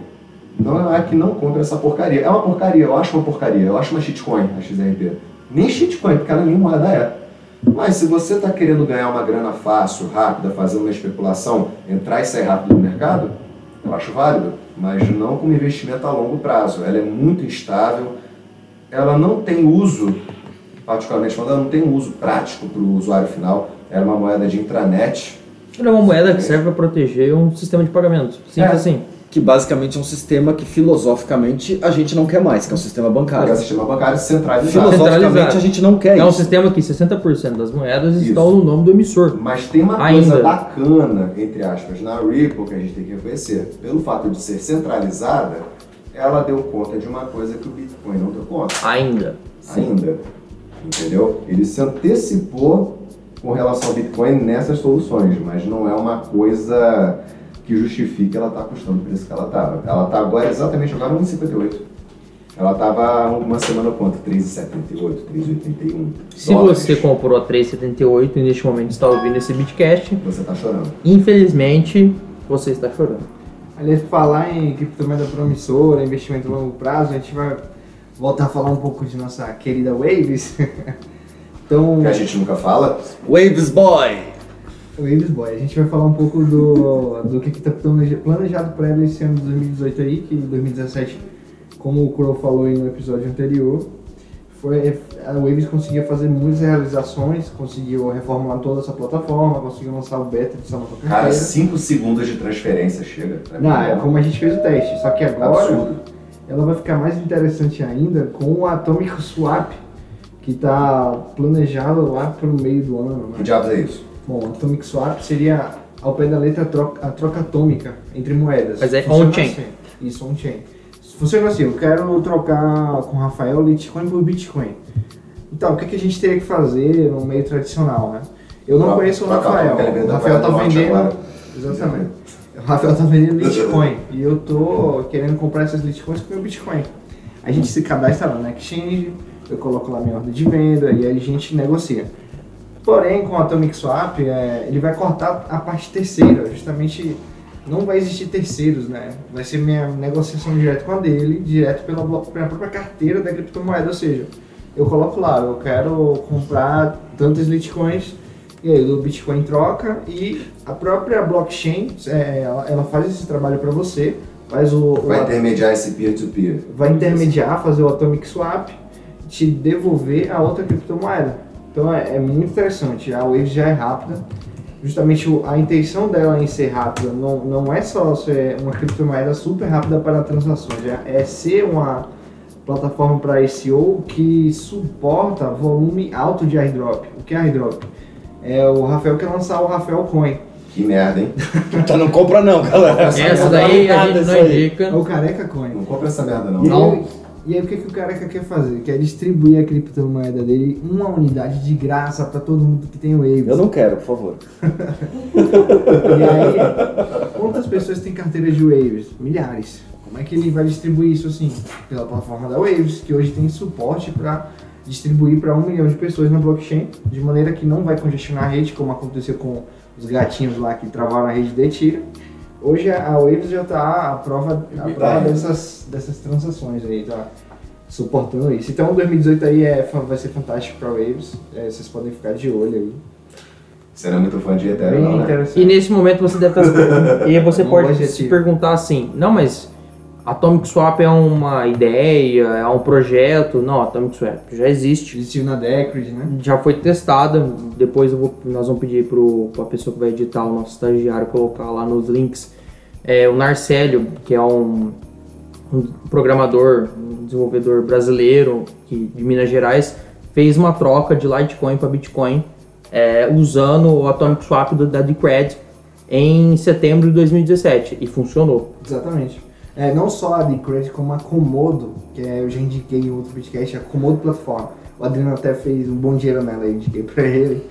[SPEAKER 2] Não é que não compre essa porcaria. É uma porcaria, eu acho uma porcaria. Eu acho uma shitcoin, a XRP. Nem shitcoin, porque ela nem moeda é. Mas se você está querendo ganhar uma grana fácil, rápida, fazer uma especulação, entrar e sair rápido no mercado, eu acho válido. Mas não como investimento a longo prazo. Ela é muito instável. Ela não tem uso, particularmente falando, ela não tem um uso prático para o usuário final. Ela é uma moeda de intranet.
[SPEAKER 4] Ela é uma moeda que serve para proteger um sistema de pagamento. Simples
[SPEAKER 2] É.
[SPEAKER 4] assim.
[SPEAKER 3] Que basicamente é um sistema que filosoficamente a gente não quer mais, que é um sistema
[SPEAKER 2] Que é
[SPEAKER 3] bancário.
[SPEAKER 2] o sistema bancário centralizado.
[SPEAKER 3] Filosoficamente
[SPEAKER 4] Centralizado.
[SPEAKER 3] a gente não quer
[SPEAKER 4] É um
[SPEAKER 3] isso.
[SPEAKER 4] sistema que 60% das moedas
[SPEAKER 2] Isso.
[SPEAKER 4] estão no nome do emissor.
[SPEAKER 2] Mas tem uma
[SPEAKER 4] Ainda.
[SPEAKER 2] coisa bacana, entre aspas, na Ripple que a gente tem que reconhecer. Pelo fato de ser centralizada, ela deu conta de uma coisa que o Bitcoin não deu conta.
[SPEAKER 4] Ainda.
[SPEAKER 2] Ainda. Entendeu? Ele se antecipou com relação ao Bitcoin nessas soluções, mas não é uma coisa que justifique ela estar custando o preço que ela estava. Ela está agora exatamente agora 1,58. Ela estava uma semana quanto? 3,78, 3,81.
[SPEAKER 4] Se
[SPEAKER 2] dólares.
[SPEAKER 4] você comprou a 3,78 e neste momento está ouvindo esse Bitcast,
[SPEAKER 2] Você está chorando.
[SPEAKER 4] infelizmente você está chorando.
[SPEAKER 6] Aliás, falar em criptomoeda promissora, investimento a longo prazo, a gente vai voltar a falar um pouco de nossa querida Waves. então,
[SPEAKER 2] Que a gente nunca fala.
[SPEAKER 3] Waves Boy!
[SPEAKER 6] Waves Boy, a gente vai falar um pouco do, do que está planejado para ela esse ano de 2018 aí, que em 2017, como o Crow falou aí no episódio anterior, foi, a Waves conseguiu fazer muitas realizações, conseguiu reformular toda essa plataforma, conseguiu lançar o beta de Samba
[SPEAKER 2] Cara,
[SPEAKER 6] Carteira.
[SPEAKER 2] 5 segundos de transferência chega.
[SPEAKER 6] Não, é
[SPEAKER 2] é
[SPEAKER 6] como a gente fez o teste, só que agora
[SPEAKER 2] absurdo.
[SPEAKER 6] Ela vai ficar mais interessante ainda com o Atomic Swap, que está planejado lá para o meio do ano.
[SPEAKER 2] Que
[SPEAKER 6] Né?
[SPEAKER 2] diabos é isso?
[SPEAKER 6] Bom, Atomic Swap seria, ao pé da letra, a troca, a troca atômica entre moedas.
[SPEAKER 4] Mas é on-chain.
[SPEAKER 6] assim. Isso, on-chain. Funciona assim, eu quero trocar com o Rafael Litecoin por Bitcoin. Então, o que, que a gente teria que fazer no meio tradicional, né? Eu não
[SPEAKER 2] Troca-
[SPEAKER 6] conheço o Rafael. O Rafael tá vendendo...
[SPEAKER 2] agora.
[SPEAKER 6] Exatamente. O Rafael tá vendendo Litecoin e eu tô querendo comprar essas Litecoins com meu Bitcoin. A gente se cadastra lá na Exchange, eu coloco lá minha ordem de venda e aí a gente negocia. Porém, com o Atomic Swap, é, ele vai cortar a parte terceira, justamente não vai existir terceiros, né? Vai ser minha negociação direto com a dele, direto pela, pela própria carteira da criptomoeda, ou seja, eu coloco lá, eu quero comprar tantas Litecoins e aí o Bitcoin troca e a própria blockchain, é, ela, ela faz esse trabalho para você, faz o, o-
[SPEAKER 2] Vai intermediar esse peer-to-peer.
[SPEAKER 6] vai intermediar, fazer o Atomic Swap, te devolver a outra criptomoeda. Então é, é muito interessante. A Wave já é rápida. Justamente o- a intenção dela em ser rápida não, não é só ser uma criptomoeda super rápida para transações, é, é ser uma plataforma para SEO que suporta volume alto de airdrop. O que é airdrop? É o Rafael quer lançar o Rafael Coin.
[SPEAKER 2] Que merda, hein?
[SPEAKER 3] Então não compra não, galera.
[SPEAKER 4] Essa daí a gente não indica.
[SPEAKER 6] É o Careca Coin.
[SPEAKER 2] Não compra essa merda, não.
[SPEAKER 6] E
[SPEAKER 4] Não.
[SPEAKER 6] aí, e aí o que, que o careca quer fazer? Quer distribuir a criptomoeda dele uma unidade de graça para todo mundo que tem Waves.
[SPEAKER 3] Eu não quero, por favor.
[SPEAKER 6] E aí, quantas pessoas têm carteira de Waves? Milhares. como é que ele vai distribuir isso assim? Pela plataforma da Waves, que hoje tem suporte para distribuir para um milhão de pessoas na blockchain, de maneira que não vai congestionar a rede, como aconteceu com os gatinhos lá que travaram a rede de tira. Hoje a a Waves já está à prova, à prova dessas, dessas transações aí, tá suportando isso. Então 2018 aí é, vai ser fantástico para Waves, é, vocês podem ficar de olho aí.
[SPEAKER 2] Você não é muito fã de Ethereum,
[SPEAKER 6] Bem
[SPEAKER 2] não, né?
[SPEAKER 4] E nesse momento você deve estar. e você
[SPEAKER 6] Não
[SPEAKER 4] pode se perguntar assim: não, mas Atomic Swap é uma ideia, é um projeto? Não, Atomic Swap já existe.
[SPEAKER 6] Existiu na Decred, né?
[SPEAKER 4] Já foi testada. Depois vou- nós vamos pedir para a pessoa que vai editar, o nosso estagiário, colocar lá nos links. É, o Narcélio, que é um, um programador, um desenvolvedor brasileiro que, de Minas Gerais, fez uma troca de Litecoin para Bitcoin é, usando o Atomic Swap do, da Decred em setembro de 2017 e funcionou.
[SPEAKER 6] Exatamente. É, não só a Decred, como a Comodo, que é, eu já indiquei em outro podcast, a Comodo Plataforma. O Adriano até fez um bom dinheiro nela, eu indiquei pra ele.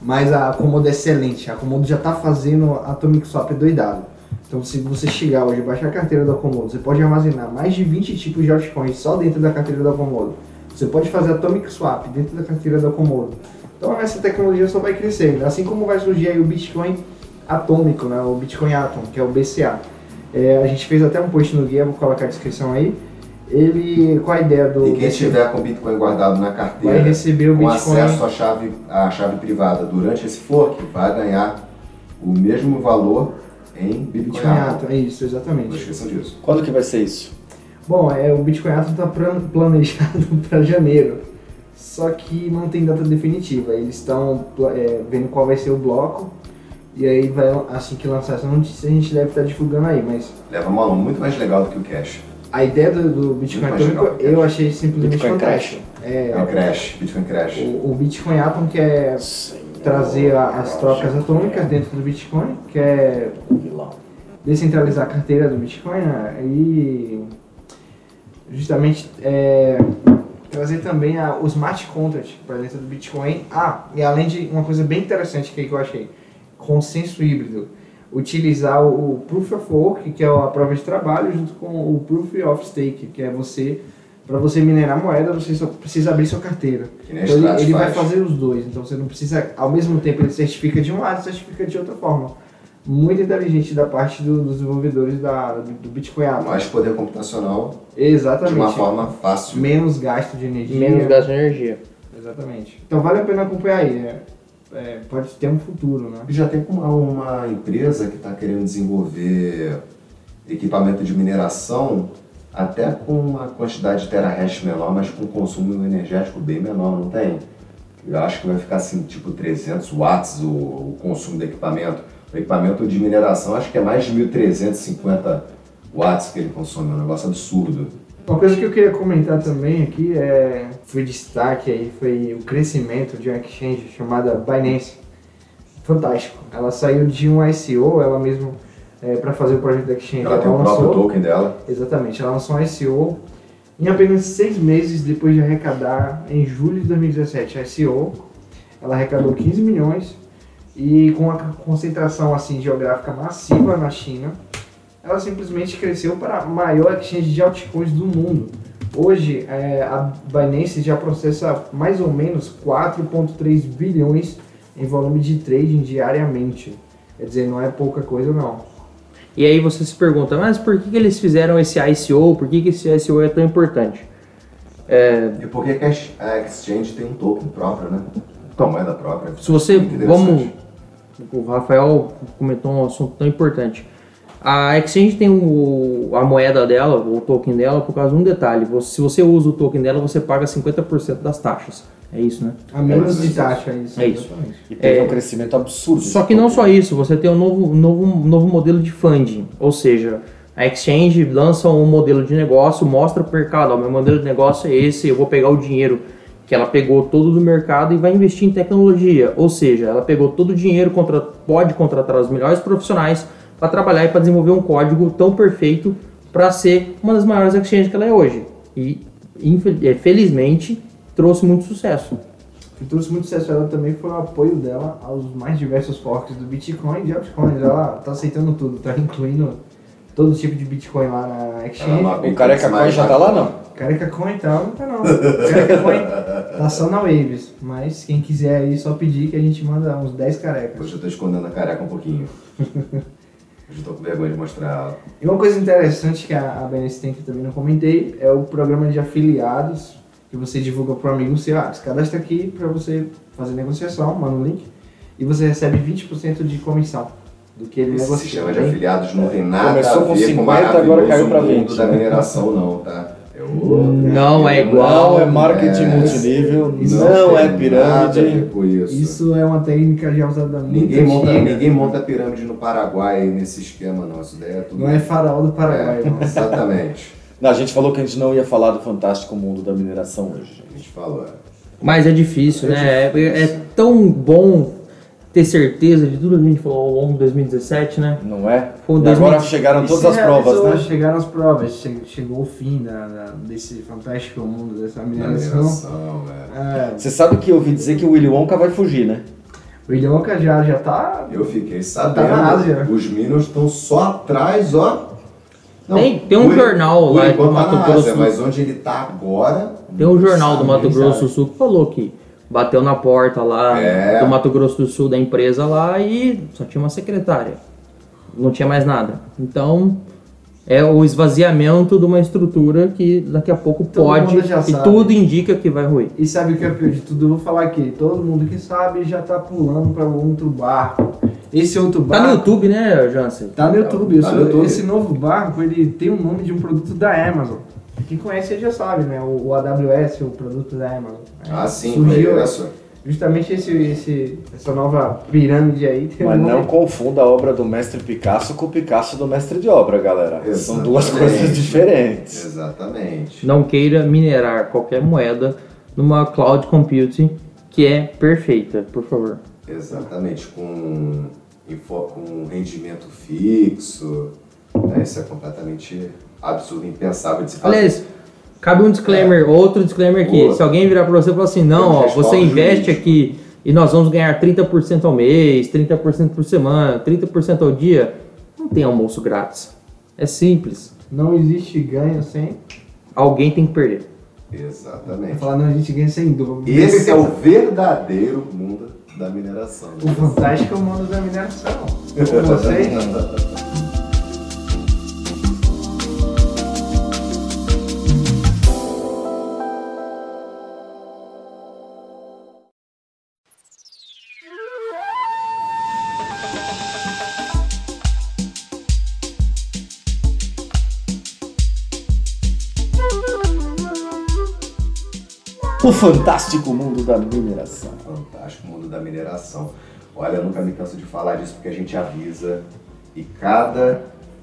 [SPEAKER 6] Mas a Comodo é excelente. A Comodo já tá fazendo Atomic Swap doidado. Então, se você chegar hoje e baixar a carteira da Comodo, você pode armazenar mais de 20 tipos de altcoins só dentro da carteira da Comodo. Você pode fazer Atomic Swap dentro da carteira da Comodo. Então, essa tecnologia só vai crescendo. Assim como vai surgir aí o Bitcoin atômico, né? o Bitcoin Atom, que é o BCA. É, a gente fez até um post no guia, vou colocar a descrição aí. Ele, com a ideia do.
[SPEAKER 2] E quem estiver com Bitcoin guardado na
[SPEAKER 6] vai
[SPEAKER 2] carteira,
[SPEAKER 6] receber o
[SPEAKER 2] com
[SPEAKER 6] Bitcoin.
[SPEAKER 2] acesso à chave, à chave privada durante esse fork, vai ganhar o mesmo valor em Bitcoin.
[SPEAKER 6] Bitcoin é isso,
[SPEAKER 2] Não
[SPEAKER 6] exatamente.
[SPEAKER 2] esqueçam disso.
[SPEAKER 3] Quando que vai ser isso?
[SPEAKER 6] Bom, é, o Bitcoin Atom está planejado para janeiro, só que não tem data definitiva. Eles estão é, vendo qual vai ser o bloco e aí vai assim que lançar essa notícia a gente deve estar divulgando aí. Mas
[SPEAKER 2] Leva uma mão muito mais legal do que o Cash.
[SPEAKER 6] a ideia do, do Bitcoin
[SPEAKER 2] legal que
[SPEAKER 6] eu achei simplesmente
[SPEAKER 3] Bitcoin
[SPEAKER 6] fantástico.
[SPEAKER 2] É o
[SPEAKER 6] É,
[SPEAKER 2] Crash, Bitcoin Crash.
[SPEAKER 6] o, o Bitcoin Atom que é trazer a- as trocas atômicas dentro do Bitcoin, que é descentralizar a carteira do Bitcoin né, e justamente é, trazer também a, o smart contract para dentro do Bitcoin. Ah, e além de uma coisa bem interessante que, que eu achei, consenso híbrido. Utilizar o, Proof of Work, que é a prova de trabalho, junto com o Proof of Stake, que é você, para você minerar moeda, você só precisa abrir sua carteira. Então ele, ele vai
[SPEAKER 2] faz.
[SPEAKER 6] fazer os dois, então você não precisa, ao mesmo tempo ele certifica de um lado e certifica de outra forma. Muito inteligente da parte do- dos desenvolvedores da, do, do Bitcoin Atom.
[SPEAKER 2] Mais poder computacional de
[SPEAKER 6] Exatamente.
[SPEAKER 2] uma forma fácil.
[SPEAKER 6] Menos gasto de energia.
[SPEAKER 4] Menos gasto de energia.
[SPEAKER 6] Exatamente. Então vale a pena acompanhar aí. É, é, pode ter um futuro, né?
[SPEAKER 2] Já tem uma, uma empresa que está querendo desenvolver equipamento de mineração até com uma quantidade de terahash menor, mas com consumo energético bem menor, não tem? Eu acho que vai ficar assim, tipo 300 watts o, o consumo do equipamento. O equipamento de mineração acho que é mais de 1350 watts que ele consome, é um negócio absurdo.
[SPEAKER 6] Uma coisa que eu queria comentar também aqui é foi destaque aí foi o crescimento de uma exchange chamada Binance. Fantástico. Ela saiu de um ICO, ela mesmo para fazer o projeto da exchange.
[SPEAKER 2] Ela tem o próprio token dela.
[SPEAKER 6] Exatamente, ela lançou um ICO em apenas seis meses depois de arrecadar em julho de 2017 a ICO. Ela arrecadou 15 milhões e com uma concentração assim geográfica massiva na China, ela simplesmente cresceu para a maior exchange de altcoins do mundo. Hoje, é, a Binance já processa mais ou menos 4,3 bilhões em volume de trading diariamente. Quer dizer, não é pouca coisa não.
[SPEAKER 4] E aí você se pergunta, mas por que, que eles fizeram esse ICO? Por que, que esse ICO é tão importante? É,
[SPEAKER 2] E por que que a ex- a exchange tem um token próprio, né? Uma moeda própria.
[SPEAKER 4] se você. Vamos. O Rafael comentou um assunto tão importante. A Exchange tem o, a moeda dela, o token dela, por causa de um detalhe. Você- se você usa o token dela, você paga 50% das taxas. É isso, né?
[SPEAKER 6] A menos
[SPEAKER 2] É,
[SPEAKER 6] de
[SPEAKER 2] isso.
[SPEAKER 6] taxa, é isso.
[SPEAKER 4] É isso.
[SPEAKER 6] exatamente.
[SPEAKER 3] E teve
[SPEAKER 4] É.
[SPEAKER 3] um crescimento absurdo.
[SPEAKER 4] Só que não só isso, você tem um novo, novo, novo modelo de funding. Ou seja, a Exchange lança um modelo de negócio, mostra para o mercado, ó, meu modelo de negócio é esse, eu vou pegar o dinheiro que ela pegou todo do mercado e vai investir em tecnologia. Ou seja, ela pegou todo o dinheiro, contra, pode contratar os melhores profissionais para trabalhar e para desenvolver um código tão perfeito para ser uma das maiores exchanges que ela é hoje. E, eh, felizmente, trouxe muito sucesso.
[SPEAKER 6] O que trouxe muito sucesso a ela também foi o apoio dela aos mais diversos forks do Bitcoin e de altcoins. Ela tá aceitando tudo, tá incluindo todo tipo de Bitcoin lá na Exchange.
[SPEAKER 2] não
[SPEAKER 3] O Careca
[SPEAKER 2] mais
[SPEAKER 3] Coin já tá lá, não?
[SPEAKER 6] Careca Coin então não tá não. Careca Coin tá só na Waves. Mas quem quiser aí, só pedir que a gente manda uns 10 carecas.
[SPEAKER 2] Hoje eu tô escondendo a careca um pouquinho. Eu tô com vergonha de mostrar ela.
[SPEAKER 6] E uma coisa interessante que a, a BNS tem que eu também não comentei é o programa de afiliados que você divulga para o amigo seu. Ah, se cadastra aqui para você fazer negociação, manda um link e você recebe 20% de comissão do que ele
[SPEAKER 2] Esse
[SPEAKER 6] negocia.
[SPEAKER 2] sistema de
[SPEAKER 6] Hein?
[SPEAKER 2] afiliados não tem nada
[SPEAKER 3] Começou
[SPEAKER 2] a
[SPEAKER 3] com
[SPEAKER 2] ver
[SPEAKER 3] 50,
[SPEAKER 2] com o
[SPEAKER 3] agora caiu pra
[SPEAKER 2] mundo
[SPEAKER 3] 20,
[SPEAKER 2] da
[SPEAKER 3] né?
[SPEAKER 2] mineração não, tá? É.
[SPEAKER 4] Não é
[SPEAKER 2] Não
[SPEAKER 4] igual.
[SPEAKER 3] Não é marketing
[SPEAKER 2] É.
[SPEAKER 3] multinível,
[SPEAKER 6] Isso
[SPEAKER 3] não é
[SPEAKER 2] ver
[SPEAKER 3] pirâmide.
[SPEAKER 2] com isso.
[SPEAKER 6] Isso é uma técnica já usada muito
[SPEAKER 2] Ninguém monta,
[SPEAKER 6] antiga.
[SPEAKER 2] ninguém monta pirâmide no Paraguai nesse esquema, não. Isso daí é tudo.
[SPEAKER 6] Não é faraó do Paraguai,
[SPEAKER 2] É,
[SPEAKER 6] não.
[SPEAKER 2] exatamente.
[SPEAKER 3] Não, a gente falou que a gente não ia falar do fantástico mundo da mineração hoje.
[SPEAKER 2] A gente falou.
[SPEAKER 4] Mas é difícil, né? É, é tão bom ter certeza de tudo que a gente falou ao longo de 2017, né?
[SPEAKER 3] Não é?
[SPEAKER 4] Foi
[SPEAKER 3] E
[SPEAKER 4] 2000.
[SPEAKER 3] agora chegaram todas as provas,
[SPEAKER 6] realizou,
[SPEAKER 3] né?
[SPEAKER 6] Chegaram as provas, che- chegou o fim da, da- desse fantástico mundo dessa mineração.
[SPEAKER 2] é.
[SPEAKER 6] É,
[SPEAKER 3] Você sabe que eu ouvi dizer que o Willy Wonka vai fugir, né?
[SPEAKER 6] o Ilionca já, já tá.
[SPEAKER 2] Eu fiquei
[SPEAKER 6] Tá
[SPEAKER 2] sabendo.
[SPEAKER 6] na Ásia.
[SPEAKER 2] Os Minions estão só atrás, ó.
[SPEAKER 4] Tem- tem um jornal lá
[SPEAKER 2] enquanto tá
[SPEAKER 4] Mato Grosso.
[SPEAKER 2] Ásia, mas onde ele tá agora.
[SPEAKER 4] Tem um jornal do Mato Grosso do Sul que falou que bateu na porta lá
[SPEAKER 2] É.
[SPEAKER 4] do Mato Grosso do Sul da empresa lá e só tinha uma secretária. Não tinha mais nada. Então é o esvaziamento de uma estrutura que daqui a pouco
[SPEAKER 6] Todo
[SPEAKER 4] pode e
[SPEAKER 6] sabe.
[SPEAKER 4] tudo indica que vai ruir.
[SPEAKER 6] E sabe o que é pior de tudo? Eu vou falar aqui. Todo mundo que sabe já tá pulando para outro barco. Esse outro
[SPEAKER 4] Tá
[SPEAKER 6] barco.
[SPEAKER 4] no YouTube, né, Jansen?
[SPEAKER 6] Tá no YouTube.
[SPEAKER 2] Tá
[SPEAKER 6] Esse,
[SPEAKER 2] no YouTube.
[SPEAKER 6] esse novo barco ele tem o nome de um produto da Amazon. Quem conhece já sabe, né? O, o AWS, o produto da Amazon. É,
[SPEAKER 2] Ah, sim,
[SPEAKER 6] Surgiu justamente esse, esse, essa nova pirâmide aí.
[SPEAKER 3] Mas
[SPEAKER 6] nome-
[SPEAKER 3] não confunda a obra do mestre Picasso com o Picasso do mestre de obra, galera. São duas
[SPEAKER 2] Exatamente.
[SPEAKER 3] coisas diferentes.
[SPEAKER 2] Exatamente.
[SPEAKER 4] Não queira minerar qualquer moeda numa cloud computing que é perfeita, por favor.
[SPEAKER 2] Exatamente. Com, com rendimento fixo. né? Isso é completamente absurdo, impensável de se fazer.
[SPEAKER 4] Aliás, cabe um disclaimer, outro disclaimer aqui.
[SPEAKER 2] Boa.
[SPEAKER 4] Se alguém virar pra você e falar assim, não, ó, você investe
[SPEAKER 2] jurídico.
[SPEAKER 4] aqui e nós vamos ganhar 30% ao mês, 30% por semana, 30% ao dia, não tem almoço grátis. É simples.
[SPEAKER 6] Não existe ganho sem.
[SPEAKER 4] Alguém tem que perder.
[SPEAKER 2] Exatamente.
[SPEAKER 6] falar, não existe ganho sem dúvida.
[SPEAKER 2] Esse é o verdadeiro mundo da mineração.
[SPEAKER 6] O fantástico mundo da mineração. Com vocês.
[SPEAKER 3] O fantástico mundo da mineração.
[SPEAKER 2] Fantástico mundo da mineração. Olha, eu nunca me canso de falar disso porque a gente avisa e cada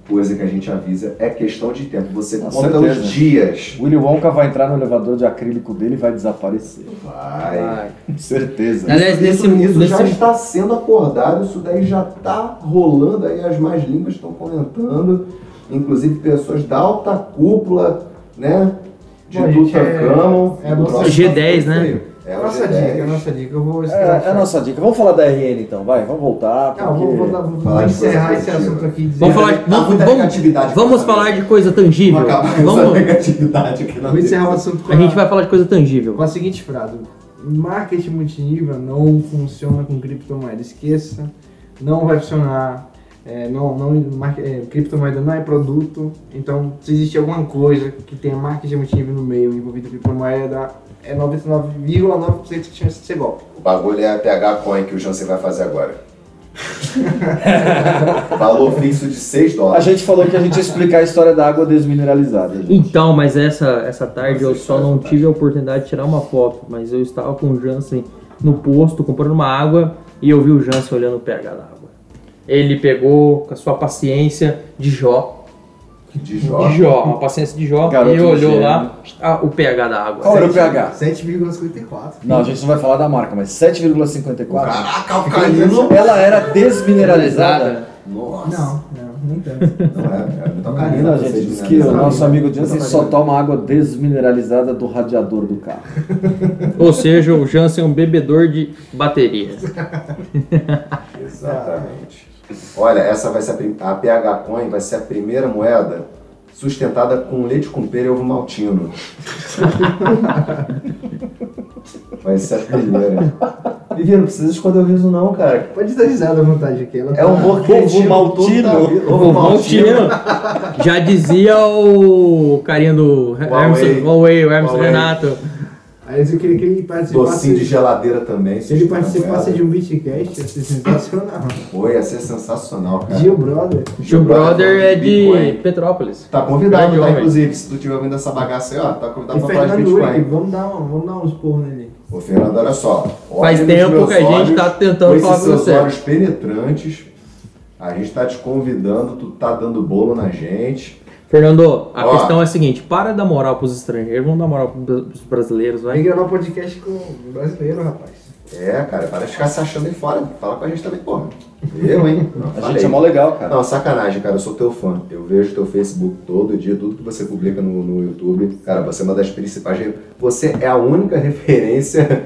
[SPEAKER 2] coisa que a gente avisa é questão de tempo. Você
[SPEAKER 3] Com
[SPEAKER 2] conta
[SPEAKER 3] certeza.
[SPEAKER 2] os dias.
[SPEAKER 3] Willy Wonka vai entrar no elevador de acrílico dele e vai desaparecer.
[SPEAKER 2] Vai.
[SPEAKER 3] Com certeza.
[SPEAKER 4] Aliás,
[SPEAKER 2] isso,
[SPEAKER 4] nesse-
[SPEAKER 2] isso já
[SPEAKER 4] nesse-
[SPEAKER 2] está sendo acordado, isso daí já está rolando aí, as mais línguas estão comentando, inclusive pessoas da alta cúpula, né? De
[SPEAKER 6] Bom, gente,
[SPEAKER 2] Tutankhamon.
[SPEAKER 6] é- é a
[SPEAKER 2] do
[SPEAKER 6] nossa-
[SPEAKER 2] próximo
[SPEAKER 4] G10, né?
[SPEAKER 2] É
[SPEAKER 6] É a nossa
[SPEAKER 2] G10.
[SPEAKER 6] dica, é a nossa dica. Eu vou
[SPEAKER 3] É, é a nossa dica. Vamos falar da RN então, vai. Vamos voltar.
[SPEAKER 6] Não,
[SPEAKER 3] porque-
[SPEAKER 6] vou
[SPEAKER 2] Falar de
[SPEAKER 6] encerrar
[SPEAKER 2] coisa
[SPEAKER 6] esse
[SPEAKER 2] positiva.
[SPEAKER 6] assunto aqui.
[SPEAKER 4] Vamos falar,
[SPEAKER 2] Tá
[SPEAKER 4] vamos, vamos,
[SPEAKER 2] negatividade
[SPEAKER 4] vamos falar de coisa tangível.
[SPEAKER 2] Vamos
[SPEAKER 4] Vamos,
[SPEAKER 2] negatividade aqui na
[SPEAKER 6] Vou encerrar o assunto com
[SPEAKER 4] a gente vai falar de coisa tangível.
[SPEAKER 6] com a seguinte frase: marketing multinível não funciona com criptomoeda. Esqueça, não vai funcionar. É, não, não, é, criptomoeda não é produto. Então, se existe alguma coisa que tenha marketing multinível no meio envolvido com criptomoeda, é 99,9% de chance de ser golpe.
[SPEAKER 2] O bagulho é a PH Coin que o Jansen vai fazer agora. Valor fixo de 6
[SPEAKER 3] A
[SPEAKER 2] dólares.
[SPEAKER 3] gente falou que a gente ia explicar a história da água desmineralizada. gente.
[SPEAKER 4] Então, mas essa, essa tarde eu
[SPEAKER 2] Nossa,
[SPEAKER 4] só
[SPEAKER 2] isso é
[SPEAKER 4] não
[SPEAKER 2] fantástico.
[SPEAKER 4] tive a oportunidade de tirar uma foto, mas eu estava com o Jansen no posto comprando uma água e eu vi o Jansen olhando o pH da água. Ele pegou com a sua paciência de Jó,
[SPEAKER 2] De Jó.
[SPEAKER 4] de Jó, uma paciência de Jó,
[SPEAKER 3] Garoto
[SPEAKER 4] e olhou
[SPEAKER 3] gênio.
[SPEAKER 4] lá ah, o pH da água.
[SPEAKER 3] Qual era o pH?
[SPEAKER 6] 7,54.
[SPEAKER 3] Não, a gente não vai falar da marca, mas 7,54.
[SPEAKER 2] Caraca, alcalino.
[SPEAKER 3] Ela era desmineralizada.
[SPEAKER 2] Nossa.
[SPEAKER 6] Não, não, nem tanto.
[SPEAKER 2] Não é, é
[SPEAKER 3] Menina,
[SPEAKER 2] alcalino.
[SPEAKER 3] a gente diz que o nosso amigo Jansen só toma água desmineralizada do radiador do carro.
[SPEAKER 4] Ou seja, o Jansen é um bebedor de bateria.
[SPEAKER 2] Exatamente. Olha, essa vai ser a, a PH Coin vai ser a primeira moeda sustentada com leite com pera e ovo maltino. vai ser a primeira. Vivi, não precisa esconder o riso não, cara.
[SPEAKER 6] Pode dar risada à vontade aqui. Ela
[SPEAKER 2] É um humor cretino
[SPEAKER 3] maltino.
[SPEAKER 4] Ovo maltino. Já dizia o carinha do Hermes,
[SPEAKER 2] Huawei.
[SPEAKER 4] Huawei, o Hermes
[SPEAKER 2] Huawei.
[SPEAKER 4] Renato.
[SPEAKER 6] Aí eu queria que ele participasse.
[SPEAKER 2] Docinho de geladeira também.
[SPEAKER 6] Se ele participasse de um beatcast, ia ser sensacional.
[SPEAKER 2] Pô, ia ser sensacional, cara.
[SPEAKER 6] Gil Brother.
[SPEAKER 4] Tio Brother é de
[SPEAKER 2] Bitcoin.
[SPEAKER 4] Petrópolis.
[SPEAKER 2] Tá convidado, tá? Inclusive, se tu tiver ouvindo essa bagaça aí, ó, tá convidado
[SPEAKER 6] E
[SPEAKER 2] pra falar de Bitcoin.
[SPEAKER 6] vamos dar, um, vamos dar uns porros nele.
[SPEAKER 2] Ô, Fernando, olha só. olha
[SPEAKER 4] Faz tempo que a gente tá tentando falar com
[SPEAKER 2] seus
[SPEAKER 4] você.
[SPEAKER 2] olhos penetrantes. A gente tá te convidando, tu tá dando bolo na gente.
[SPEAKER 4] Fernando, a
[SPEAKER 2] Ó.
[SPEAKER 4] questão é a seguinte: para dar moral pros estrangeiros, vamos dar moral pros brasileiros,
[SPEAKER 6] Vai
[SPEAKER 4] vai.
[SPEAKER 6] gravar um podcast com um brasileiro, rapaz.
[SPEAKER 2] É, cara, para de ficar se achando aí fora. Fala com a gente também, porra. Eu, hein? Não,
[SPEAKER 3] A
[SPEAKER 2] falei.
[SPEAKER 3] gente é mó legal, cara.
[SPEAKER 2] Não, sacanagem, cara. Eu sou teu fã. Eu vejo teu Facebook todo dia, tudo que você publica no, no YouTube. Cara, você é uma das principais. Você é a única referência,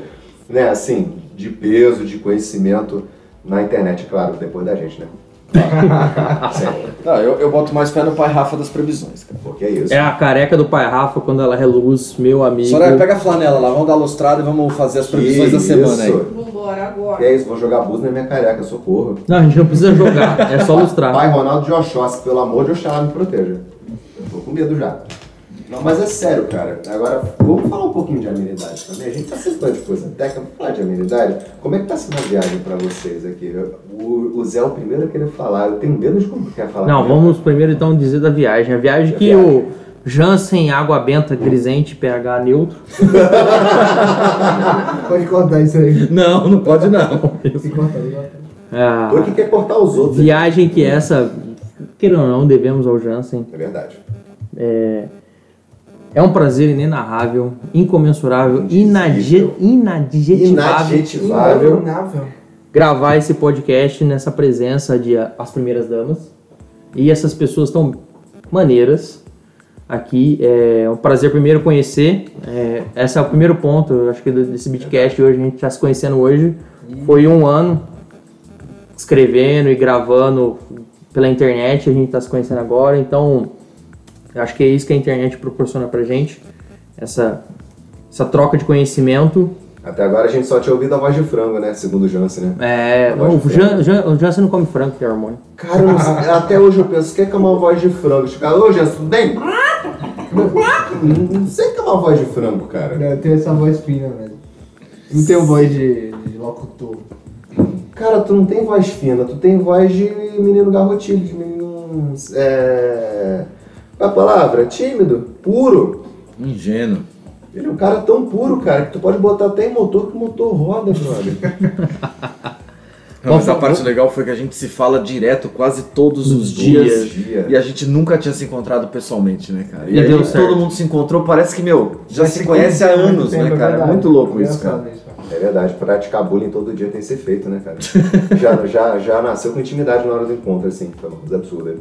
[SPEAKER 2] né, assim, de peso, de conhecimento na internet, claro, depois da gente, né?
[SPEAKER 3] Não, eu, eu boto mais pé no pai Rafa das previsões, cara.
[SPEAKER 2] Porque é isso.
[SPEAKER 4] É a careca do pai Rafa quando ela reluz, meu amigo.
[SPEAKER 3] Soraya, pega a flanela lá, vamos dar lustrada e vamos fazer as
[SPEAKER 2] Que
[SPEAKER 3] previsões da semana aí.
[SPEAKER 2] isso?
[SPEAKER 7] Vambora agora.
[SPEAKER 2] Que é isso? Vou jogar bus na minha careca, socorro.
[SPEAKER 4] Não, a gente não precisa jogar, é só lustrar.
[SPEAKER 2] Pai Ronaldo de Oxóssi, pelo amor de Oxalá, me proteja. Eu tô com medo já. Não, mas é sério, cara. Agora, vamos falar um pouquinho de amenidade também. A gente tá sempre falando de coisa técnica, vamos falar de amenidade. Como é que tá sendo a viagem pra vocês aqui? O, o Zé é o primeiro a querer falar. Eu tenho medo de como quer falar.
[SPEAKER 4] Não,
[SPEAKER 2] primeiro.
[SPEAKER 4] vamos primeiro então dizer da viagem. A viagem
[SPEAKER 2] A
[SPEAKER 4] que
[SPEAKER 2] viagem.
[SPEAKER 4] o Jansen Água Benta Grisente pH neutro.
[SPEAKER 6] Pode cortar isso aí.
[SPEAKER 3] Não, não pode não.
[SPEAKER 6] Se corta.
[SPEAKER 4] Ah,
[SPEAKER 2] Tu que quer cortar os outros.
[SPEAKER 4] viagem que essa, queira ou não, devemos ao Jansen.
[SPEAKER 2] É verdade.
[SPEAKER 4] É um prazer inenarrável, incomensurável, inadje- inadjetivável gravar esse podcast nessa presença de as primeiras damas. E essas pessoas tão maneiras aqui. É um prazer primeiro conhecer. É, esse é o primeiro ponto, eu acho que desse Bitcast hoje, a gente está se conhecendo hoje. Foi um ano escrevendo e gravando pela internet, a gente está se conhecendo agora, então eu acho que é isso que a internet proporciona pra gente. Essa, essa troca de conhecimento.
[SPEAKER 2] Até agora a gente só tinha ouvido a voz de frango, né? Segundo o Jansen, né?
[SPEAKER 4] É,
[SPEAKER 2] de
[SPEAKER 4] o, Jan, Jan, o Jansen não come frango, que é hormônio.
[SPEAKER 2] Cara, não até hoje eu penso, o que é que é uma voz de frango? Os caras, ô Jansen, tudo bem? Não sei o que é uma voz de frango, cara.
[SPEAKER 6] Eu tenho essa voz fina, velho. Não tenho voz de, de locutor.
[SPEAKER 2] Cara, tu não tem voz fina, tu tem voz de menino garrotilho, de menino. É. Qual é a palavra? Tímido, puro.
[SPEAKER 3] Ingênuo.
[SPEAKER 2] Ele é um cara tão puro, cara, que tu pode botar até em motor que o motor roda, brother.
[SPEAKER 3] Não, mas a parte legal foi que a gente se fala direto quase todos os dias.
[SPEAKER 2] Dia.
[SPEAKER 3] E a gente nunca tinha se encontrado pessoalmente, né, cara? E,
[SPEAKER 4] E
[SPEAKER 3] aí
[SPEAKER 4] deu certo.
[SPEAKER 3] todo mundo se encontrou, parece que, meu, já se conhece há anos,
[SPEAKER 6] tempo,
[SPEAKER 3] né,
[SPEAKER 6] é
[SPEAKER 3] cara?
[SPEAKER 6] verdade.
[SPEAKER 3] Muito louco isso, cara.
[SPEAKER 6] Isso.
[SPEAKER 2] É verdade, praticar bullying todo dia tem que ser feito, né, cara? já, já, já nasceu com intimidade na hora do encontro, assim, foi uma coisa absurda.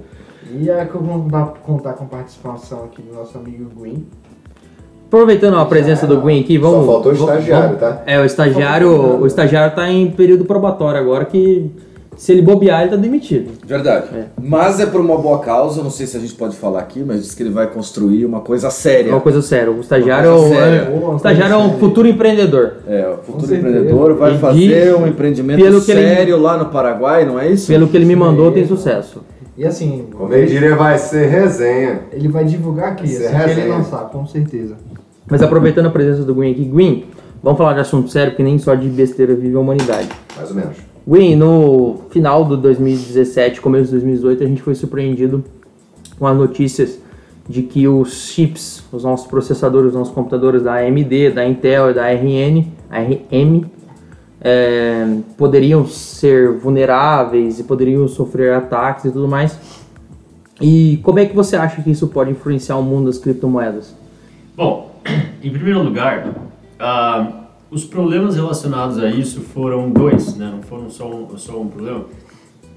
[SPEAKER 6] E é que eu vou contar com a participação aqui do nosso amigo Gwen.
[SPEAKER 4] Aproveitando a presença do Gwen aqui, vamos.
[SPEAKER 2] Só faltou o
[SPEAKER 4] vamos-
[SPEAKER 2] estagiário,
[SPEAKER 4] vamos-
[SPEAKER 2] tá?
[SPEAKER 4] É, o estagiário, o estagiário tá em período probatório agora que se ele bobear, ele tá demitido.
[SPEAKER 3] Verdade. Mas é por uma boa causa, não sei se a gente pode falar aqui, mas diz que ele vai construir uma coisa
[SPEAKER 4] É
[SPEAKER 3] séria.
[SPEAKER 4] uma coisa séria. O estagiário,
[SPEAKER 3] coisa
[SPEAKER 4] é-
[SPEAKER 3] séria.
[SPEAKER 4] o estagiário é um futuro empreendedor.
[SPEAKER 3] É, o futuro empreendedor vai
[SPEAKER 4] E
[SPEAKER 3] fazer
[SPEAKER 4] diz-
[SPEAKER 3] um empreendimento
[SPEAKER 4] que ele-
[SPEAKER 3] sério lá no Paraguai, não é isso?
[SPEAKER 4] Pelo que ele me mandou, tem sucesso.
[SPEAKER 6] E assim,
[SPEAKER 2] Como ele diria, vai ser resenha.
[SPEAKER 6] ele vai divulgar aqui,
[SPEAKER 2] Isso é
[SPEAKER 6] assim que ele
[SPEAKER 2] resenha.
[SPEAKER 6] lançar, com certeza.
[SPEAKER 4] Mas aproveitando a presença do Gwen aqui, Gwen, vamos falar de assunto sério, porque nem só de besteira vive a humanidade.
[SPEAKER 2] Mais ou menos.
[SPEAKER 4] Gwen, no final do 2017, começo de 2018, a gente foi surpreendido com as notícias de que os chips, os nossos processadores, os nossos computadores da AMD, da Intel e da RN, ARM, é, poderiam ser vulneráveis e poderiam sofrer ataques e tudo mais. E como é que você acha que isso pode influenciar o mundo das criptomoedas?
[SPEAKER 5] Bom, em primeiro lugar, ah, os problemas relacionados a isso foram dois, né? não foram só um, só um problema.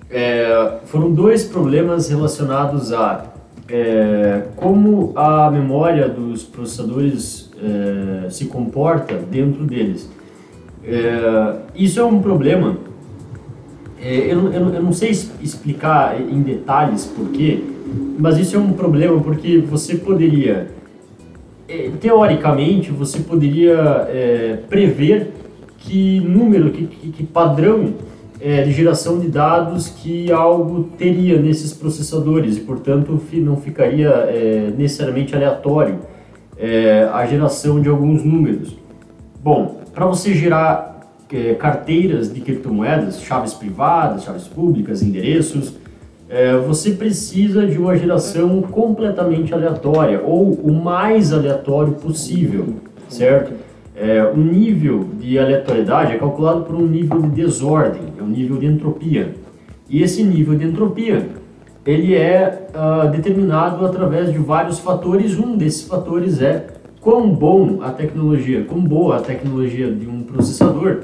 [SPEAKER 5] É, foram dois problemas relacionados a é, como a memória dos processadores é, se comporta dentro deles. É, isso é um problema É, eu, eu eu não sei explicar em detalhes por quê, mas isso é um problema porque você poderia, é, teoricamente, você poderia é, prever que número, que, que, que padrão é, de geração de dados que algo teria nesses processadores e, portanto, não ficaria é, necessariamente aleatório a geração de alguns números. Bom, para você gerar é, carteiras de criptomoedas, chaves privadas, chaves públicas, endereços, é, você precisa de uma geração completamente aleatória ou o mais aleatório possível, certo? É, o nível de aleatoriedade é calculado por um nível de desordem, é um nível de entropia. E esse nível de entropia ele é ah, determinado através de vários fatores. Um desses fatores é quão bom a tecnologia, quão boa a tecnologia de um processador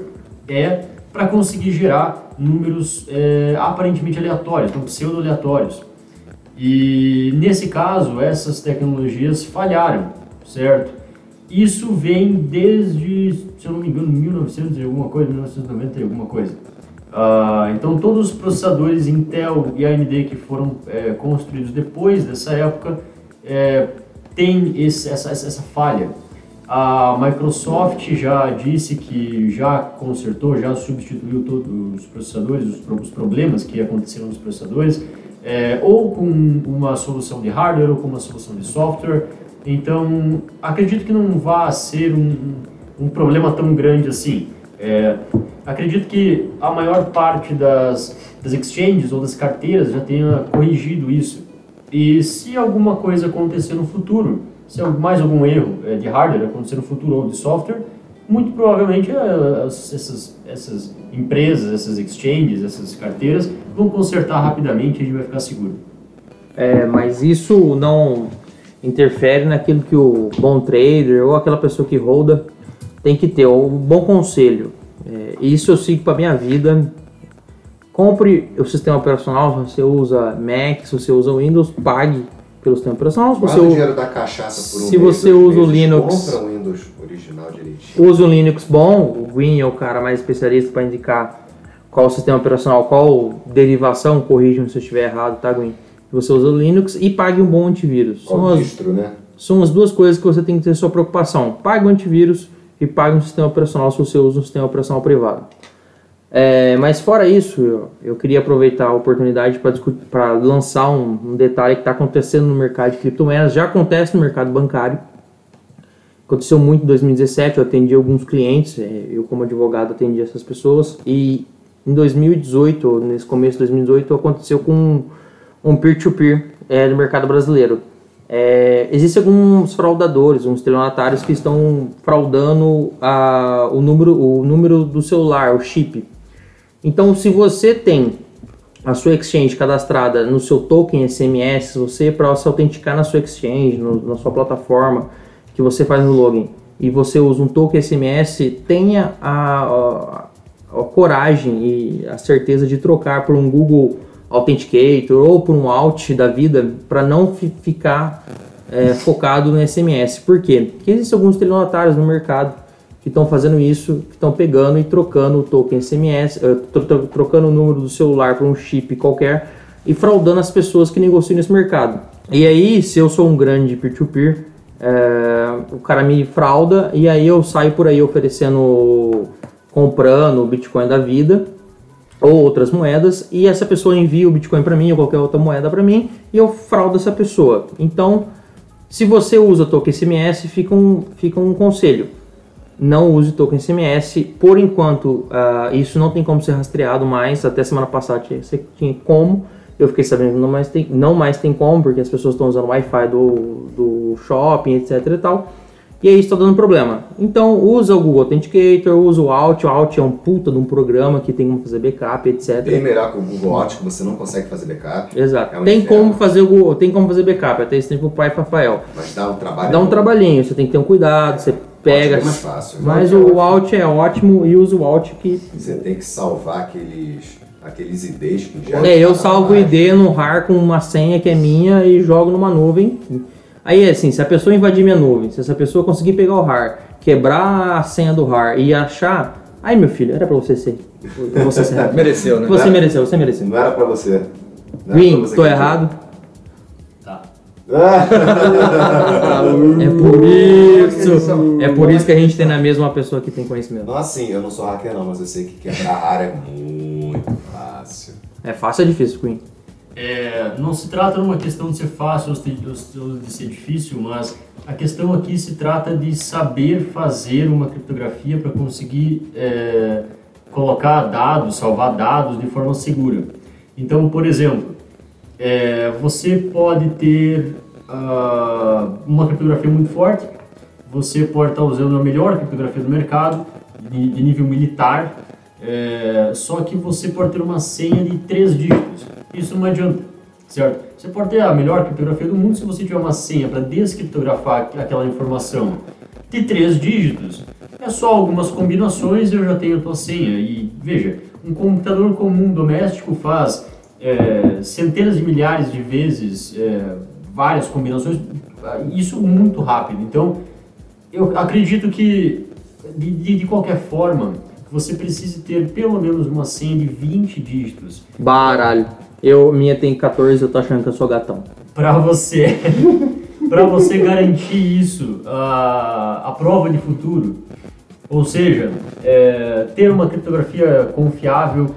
[SPEAKER 5] é para conseguir gerar números eh, aparentemente aleatórios, então pseudo-aleatórios. E nesse caso, essas tecnologias falharam, certo? Isso vem desde, se eu não me engano, 1900 e alguma coisa, 1990 e alguma coisa. Ah, então todos os processadores Intel e AMD que foram eh, construídos depois dessa época eh, têm esse, essa, essa falha. A Microsoft já disse que já consertou, já substituiu todos os processadores, os, pro- os problemas que aconteceram nos processadores, eh, ou com uma solução de hardware ou com uma solução de software. Então, acredito que não vá ser um um problema tão grande assim. É, acredito que a maior parte das, das exchanges ou das carteiras já tenha corrigido isso. E se alguma coisa acontecer no futuro, se mais algum erro é, de hardware acontecer no futuro ou de software, muito provavelmente as- essas, essas empresas, essas exchanges, essas carteiras vão consertar rapidamente e a gente vai ficar seguro.
[SPEAKER 4] É, mas isso não interfere naquilo que o bom trader ou aquela pessoa que holda tem que ter, o bom conselho. É, isso eu sigo para minha vida. Compre o sistema operacional, se você usa Mac, se você usa Windows, pague pelo sistema operacional. Se você
[SPEAKER 2] o dinheiro da cachaça por um
[SPEAKER 4] se você usa o Linux-
[SPEAKER 2] Compra um Windows original direitinho.
[SPEAKER 4] usa um Linux bom, o Win é o cara mais especialista para indicar qual sistema operacional, qual derivação, corrija se eu estiver errado, tá, Win? Você usa o Linux e pague um bom antivírus. São
[SPEAKER 2] Qual
[SPEAKER 4] as,
[SPEAKER 2] distro, né?
[SPEAKER 4] são as duas coisas que você tem que ter sua preocupação. Pague o antivírus e pague um sistema operacional se você usa um sistema operacional privado. É, mas fora isso, eu, eu queria aproveitar a oportunidade para lançar um, um detalhe que está acontecendo no mercado de criptomoedas, já acontece no mercado bancário. Aconteceu muito em 2017, eu atendi alguns clientes, é, eu como advogado atendi essas pessoas, e em 2018, ou nesse começo de 2018, aconteceu com um peer-to-peer é, no mercado brasileiro. É, existem alguns fraudadores, uns estelionatários que estão fraudando a, o, número, o número do celular, o chip. Então, se você tem a sua exchange cadastrada no seu token SMS, você para se autenticar na sua exchange, no- na sua plataforma que você faz no login, e você usa um token SMS, tenha a, a- a coragem e a certeza de trocar por um Google Authenticator ou por um Alt da vida para não fi- ficar é, focado no SMS. Por quê? Porque existem alguns estelionatários no mercado que estão fazendo isso, que estão pegando e trocando o token SMS, eh, tro- tro- trocando o número do celular por um chip qualquer e fraudando as pessoas que negociam nesse mercado. E aí, se eu sou um grande peer-to-peer, eh, o cara me frauda e aí eu saio por aí oferecendo, comprando o Bitcoin da vida ou outras moedas e essa pessoa envia o Bitcoin para mim ou qualquer outra moeda para mim e eu fraudo essa pessoa. Então, se você usa token SMS, fica um, fica um conselho. Não use token SMS. Por enquanto, ah, isso não tem como ser rastreado mais. Até semana passada tinha, tinha como. Eu fiquei sabendo que não mais tem, não mais tem como, porque as pessoas estão usando o Wi-Fi do, do shopping, etc e tal. E aí está dando problema. Então usa o Google Authenticator, usa o Alt. O Alt é um puta de um programa que tem como fazer backup, etc.
[SPEAKER 2] Bem melhor que o Google Watch, que você não consegue fazer backup.
[SPEAKER 4] Exato.
[SPEAKER 2] É um
[SPEAKER 4] tem
[SPEAKER 2] inferno.
[SPEAKER 4] como fazer o tem como fazer backup, até esse tempo o pai Rafael.
[SPEAKER 2] Mas dá um trabalho.
[SPEAKER 4] Dá um trabalhinho, você tem que ter um cuidado, você pega.
[SPEAKER 2] é mais fácil.
[SPEAKER 4] Mas
[SPEAKER 2] é
[SPEAKER 4] o Alt é ótimo e usa o Alt que.
[SPEAKER 2] Você tem que salvar aqueles, aqueles IDs que já
[SPEAKER 4] É, eu
[SPEAKER 2] estavam
[SPEAKER 4] salvo o. ID no RAR com uma senha que é minha e jogo numa nuvem. Aí assim, se a pessoa invadir minha nuvem, se essa pessoa conseguir pegar o RAR, quebrar a senha do RAR e achar Aí, meu filho, era pra você ser. Você ser.
[SPEAKER 3] Mereceu, né?
[SPEAKER 4] Você mereceu, você mereceu.
[SPEAKER 2] Não era pra você. Não
[SPEAKER 4] Green, tô errado. É por isso. É por isso que a gente tem na mesa uma pessoa que tem conhecimento.
[SPEAKER 2] Não assim, eu não sou hacker não, mas eu sei que quebrar a área é muito fácil.
[SPEAKER 4] É fácil ou é difícil, Queen?
[SPEAKER 5] É, não se trata de uma questão de ser fácil ou de ou de ser difícil, mas a questão aqui se trata de saber fazer uma criptografia para conseguir é, colocar dados, salvar dados de forma segura. Então, por exemplo, é, você pode ter ah, uma criptografia muito forte, você pode estar usando a melhor criptografia do mercado, de, de nível militar, é, só que você pode ter uma senha de três dígitos. Isso não adianta, certo? Você pode ter a melhor criptografia do mundo se você tiver uma senha para descriptografar aquela informação de três dígitos. É só algumas combinações e eu já tenho a tua senha. E veja, um computador comum doméstico faz é, centenas de milhares de vezes é, várias combinações, isso muito rápido. Então, eu acredito que, de, de, de qualquer forma, você precise ter pelo menos uma senha de 20 dígitos
[SPEAKER 4] Baralho. Eu, minha tem 14, eu tô achando que eu sou gatão.
[SPEAKER 5] para você para você garantir isso a, a prova de futuro ou seja é, ter uma criptografia confiável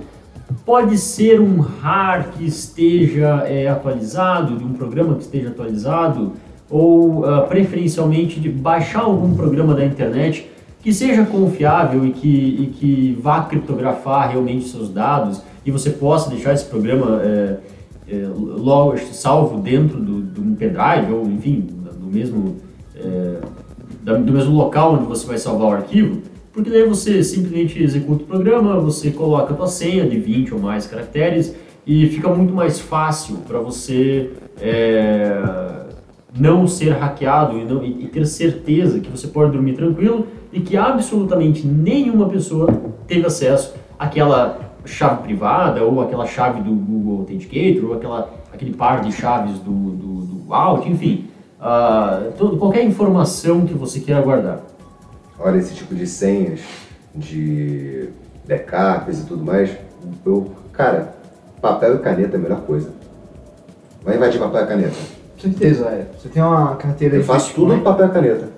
[SPEAKER 5] pode ser um RAR que esteja é, atualizado de um programa que esteja atualizado ou ah, preferencialmente de baixar algum programa da internet que seja confiável e que, e que vá criptografar realmente seus dados e você possa deixar esse programa é, é, logo salvo dentro de um pendrive ou enfim do mesmo é, do mesmo local onde você vai salvar o arquivo porque daí você simplesmente executa o programa você coloca a tua senha de 20 ou mais caracteres e fica muito mais fácil para você é, não ser hackeado e, não- e- ter certeza que você pode dormir tranquilo e que absolutamente nenhuma pessoa teve acesso àquela chave privada ou aquela chave do Google Authenticator ou aquela, aquele par de chaves do, do, do Alt, enfim, ah, todo- qualquer informação que você queira guardar.
[SPEAKER 2] Olha, esse tipo de senhas, de backups e tudo mais, eu, cara, papel e caneta é a melhor coisa. Vai invadir papel e caneta.
[SPEAKER 6] Com certeza, é. Você tem uma carteira
[SPEAKER 2] Eu faço tudo no papel e caneta.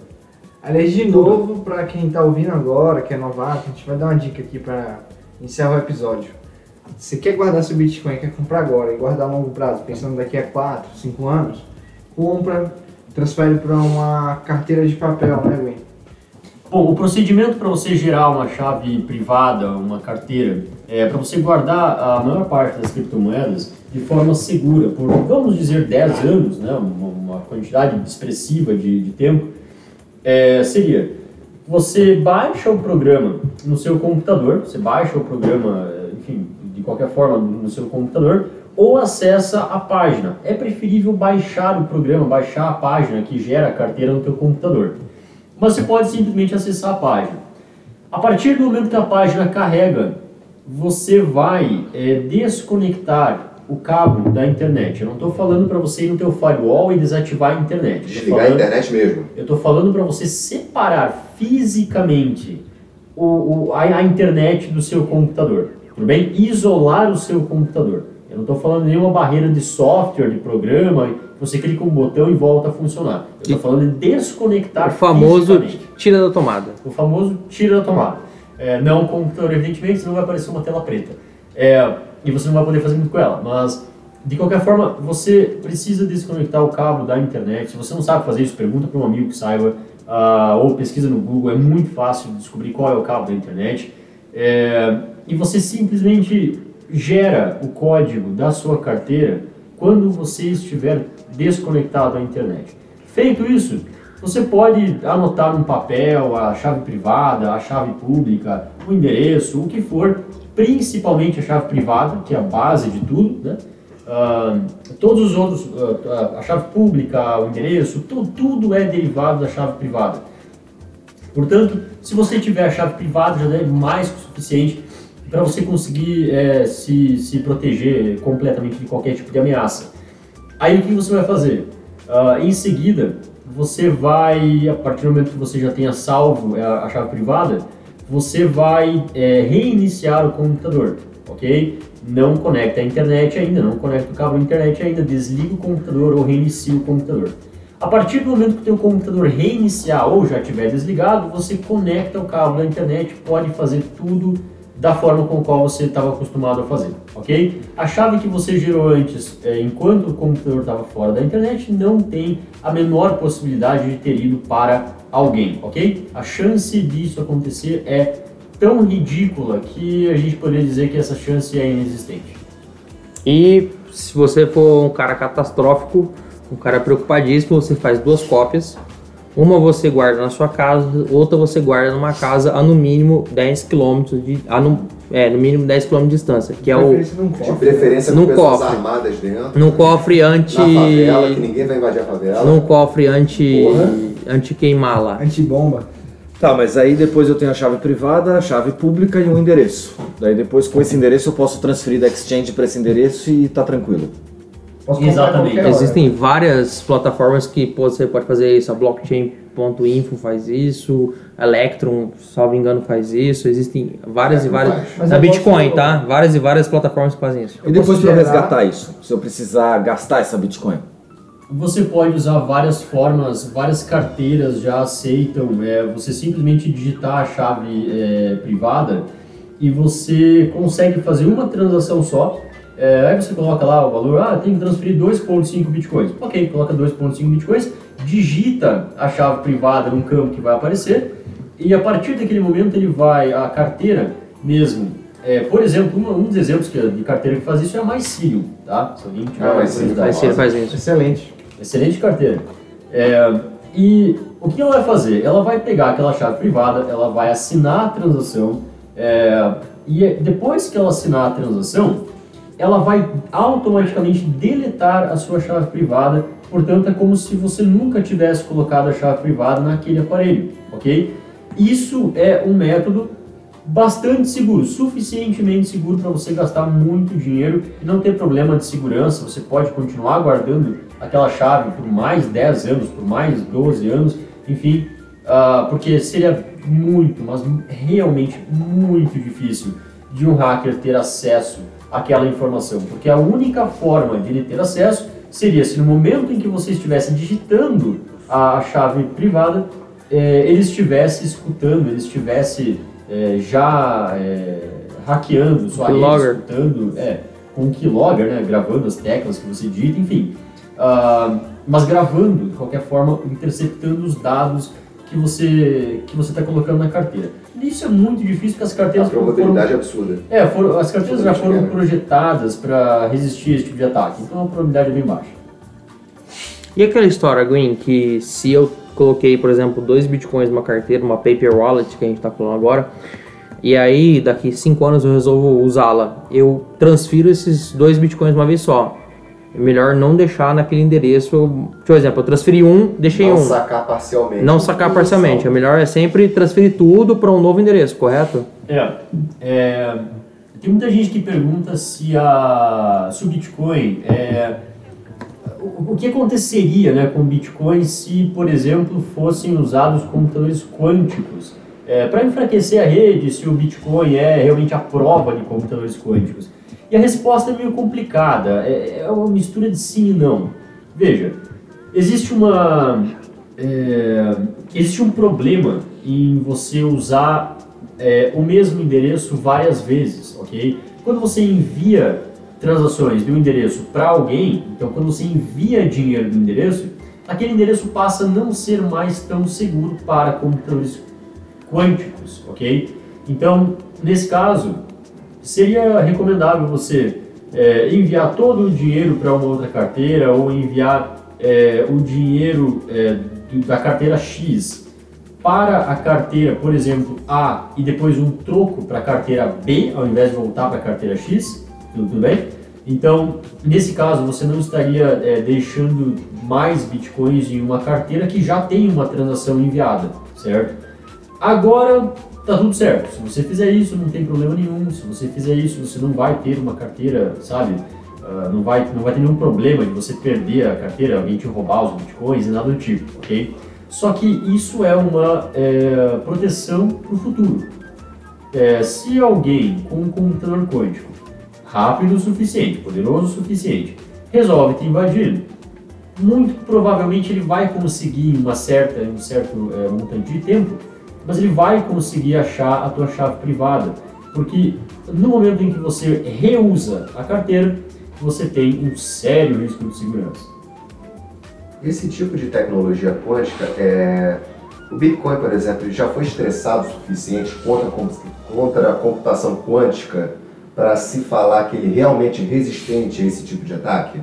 [SPEAKER 6] Aliás, de novo, pra quem tá ouvindo agora, que é novato, a gente vai dar uma dica aqui pra encerrar o episódio. Você quer guardar seu Bitcoin, quer comprar agora e guardar a longo prazo, pensando daqui a 4, 5 anos, compra, transfere para uma carteira de papel, né, Gwen?
[SPEAKER 5] Bom, o procedimento para você gerar uma chave privada, uma carteira, é para você guardar a maior parte das criptomoedas de forma segura por, vamos dizer, 10 anos, né, uma, quantidade expressiva de, de tempo, é, seria você baixa o programa no seu computador, você baixa o programa, enfim, de qualquer forma no seu computador, ou acessa a página. É preferível baixar o programa, baixar a página que gera a carteira no teu computador. Você pode simplesmente acessar a página. A partir do momento que a página carrega, você vai eh, desconectar o cabo da internet. Eu não estou falando para você ir no teu firewall e desativar a internet.
[SPEAKER 2] Desligar a
[SPEAKER 5] falando-
[SPEAKER 2] internet mesmo.
[SPEAKER 5] eu estou falando para você separar fisicamente o, o- a, a internet do seu computador. Tudo bem? Isolar o seu computador. Eu não estou falando nenhuma barreira de software, de programa, você clica um botão e volta a funcionar. Eu estou falando de desconectar
[SPEAKER 4] O famoso tira da tomada.
[SPEAKER 5] O famoso tira da tomada. É, não o computador, evidentemente, senão vai aparecer uma tela preta. É, e você não vai poder fazer muito com ela. Mas, de qualquer forma, você precisa desconectar o cabo da internet. Se você não sabe fazer isso, pergunta para um amigo que saiba. ah, ou pesquisa no Google. É muito fácil descobrir qual é o cabo da internet. É, e você simplesmente gera o código da sua carteira quando você estiver desconectado à internet. Feito isso, você pode anotar num papel a chave privada, a chave pública, o endereço, o que for, principalmente a chave privada, que é a base de tudo, né? Ah, todos os outros, ah, a chave pública, o endereço, tu- tudo é derivado da chave privada. Portanto, se você tiver a chave privada, já é mais que o suficiente para você conseguir eh, se, se proteger completamente de qualquer tipo de ameaça. Aí o que você vai fazer? Ah, em seguida, você vai, a partir do momento que você já tenha salvo a, a chave privada, você vai é, reiniciar o computador, ok? Não conecta a internet ainda, não conecta o cabo à internet ainda, desliga o computador ou reinicia o computador. A partir do momento que o teu computador reiniciar ou já estiver desligado, você conecta o cabo da internet, pode fazer tudo da forma com qual você estava acostumado a fazer, ok? A chave que você gerou antes, é, enquanto o computador estava fora da internet, não tem a menor possibilidade de ter ido para alguém, ok? A chance disso acontecer é tão ridícula que a gente poderia dizer que essa chance é inexistente.
[SPEAKER 4] E se você for um cara catastrófico, um cara preocupadíssimo, você faz duas cópias. Uma você guarda na sua casa, outra você guarda numa casa a no mínimo 10 km de. A no, é, no mínimo 10 km de distância, que é o.
[SPEAKER 2] De preferência com pessoas
[SPEAKER 4] cofre.
[SPEAKER 2] armadas dentro.
[SPEAKER 4] Num cofre anti.
[SPEAKER 2] Na favela, que ninguém vai invadir a favela.
[SPEAKER 4] Num cofre anti.
[SPEAKER 2] Porra.
[SPEAKER 4] anti queimar lá.
[SPEAKER 6] Antibomba.
[SPEAKER 3] Tá, mas aí depois eu tenho a chave privada, a chave pública e um endereço. Daí depois com esse endereço eu posso transferir da Exchange para esse endereço e tá tranquilo.
[SPEAKER 6] Posso
[SPEAKER 5] Exatamente.
[SPEAKER 4] Existem várias plataformas que você pode fazer isso. A blockchain.info faz isso, a Electron, salvo engano, faz isso. Existem várias e várias.
[SPEAKER 6] Mas eu
[SPEAKER 4] Bitcoin,
[SPEAKER 6] posso-
[SPEAKER 4] tá? Várias e várias plataformas que fazem isso.
[SPEAKER 3] E depois para
[SPEAKER 6] gerar-
[SPEAKER 3] resgatar isso, se eu precisar gastar essa Bitcoin.
[SPEAKER 5] Você pode usar várias formas, várias carteiras já aceitam. É, você simplesmente digitar a chave é, privada e você consegue fazer uma transação só. É, aí você coloca lá o valor, ah, tem que transferir 2.5 bitcoins. Ok, coloca 2.5 bitcoins, digita a chave privada num campo que vai aparecer e a partir daquele momento ele vai, a carteira mesmo, é, por exemplo, uma- um dos exemplos que, de carteira que faz isso é a MyCilium, tá? Se alguém tiver
[SPEAKER 2] Ah,
[SPEAKER 4] ele faz isso.
[SPEAKER 6] Excelente.
[SPEAKER 5] Excelente carteira. É, e o que ela vai fazer? Ela vai pegar aquela chave privada, ela vai assinar a transação, é, e depois que ela assinar a transação, ela vai automaticamente deletar a sua chave privada, portanto é como se você nunca tivesse colocado a chave privada naquele aparelho, ok? Isso é um método bastante seguro, suficientemente seguro para você gastar muito dinheiro e não ter problema de segurança. Você pode continuar guardando aquela chave por mais 10 anos, por mais 12 anos, enfim, ah, porque seria muito, mas realmente muito difícil de um hacker ter acesso àquela informação, porque a única forma de ele ter acesso seria se no momento em que você estivesse digitando a chave privada, eh, ele estivesse escutando, ele estivesse eh, já eh, hackeando sua rede, escutando, é, com o keylogger, né, gravando as teclas que você digita, enfim. Ah, mas gravando, de qualquer forma, interceptando os dados que você que você está colocando na carteira. E isso é muito difícil porque as
[SPEAKER 2] A
[SPEAKER 5] carteiras foram,
[SPEAKER 2] probabilidade é absurda.
[SPEAKER 5] é, foram, as carteiras já foram
[SPEAKER 2] Absolutamente,
[SPEAKER 5] projetadas para resistir a esse tipo de ataque, então a probabilidade é bem baixa.
[SPEAKER 4] E aquela história, Green, que se eu coloquei, por exemplo, dois bitcoins numa carteira, uma paper wallet que a gente tá falando agora, e aí daqui cinco anos eu resolvo usá-la, eu transfiro esses dois bitcoins uma vez só. É melhor não deixar naquele endereço. Por exemplo, eu transferi um, deixei
[SPEAKER 2] Não
[SPEAKER 4] um.
[SPEAKER 2] sacar parcialmente.
[SPEAKER 4] Não sacar parcialmente. O melhor é sempre transferir tudo para um novo endereço, correto?
[SPEAKER 5] É, é, tem muita gente que pergunta se, a, se o Bitcoin é, o, que aconteceria né, com o Bitcoin se, por exemplo, fossem usados computadores quânticos para enfraquecer a rede, se o Bitcoin é realmente a prova de computadores quânticos. E a resposta é meio complicada, é, é uma mistura de sim e não. Veja, existe uma é, existe um problema em você usar é, o mesmo endereço várias vezes, ok? Quando você envia transações de um endereço para alguém, então quando você envia dinheiro do endereço, aquele endereço passa a não ser mais tão seguro para computadores quânticos, ok? Então, nesse caso, seria recomendável você é, enviar todo o dinheiro para uma outra carteira ou enviar é, o dinheiro é, da carteira X para a carteira, por exemplo, A e depois um troco para a carteira B, ao invés de voltar para a carteira X, tudo, tudo bem? Então, nesse caso, você não estaria é, deixando mais bitcoins em uma carteira que já tem uma transação enviada, certo? Agora, tá tudo certo. Se você fizer isso, não tem problema nenhum. Se você fizer isso, você não vai ter uma carteira, sabe? Ah, não, vai, não vai ter nenhum problema de você perder a carteira, alguém te roubar os bitcoins e nada do tipo, ok? Só que isso é uma é, proteção para o futuro. é, se alguém com um computador quântico rápido o suficiente, poderoso o suficiente, resolve te invadir, muito provavelmente ele vai conseguir uma certa, um certo é, montante de tempo, mas ele vai conseguir achar a tua chave privada, porque no momento em que você reusa a carteira, você tem um sério risco de segurança.
[SPEAKER 2] Esse tipo de tecnologia quântica, é... o Bitcoin, por exemplo, já foi estressado o suficiente contra, contra a computação quântica para se falar que ele é realmente é resistente a esse tipo de ataque?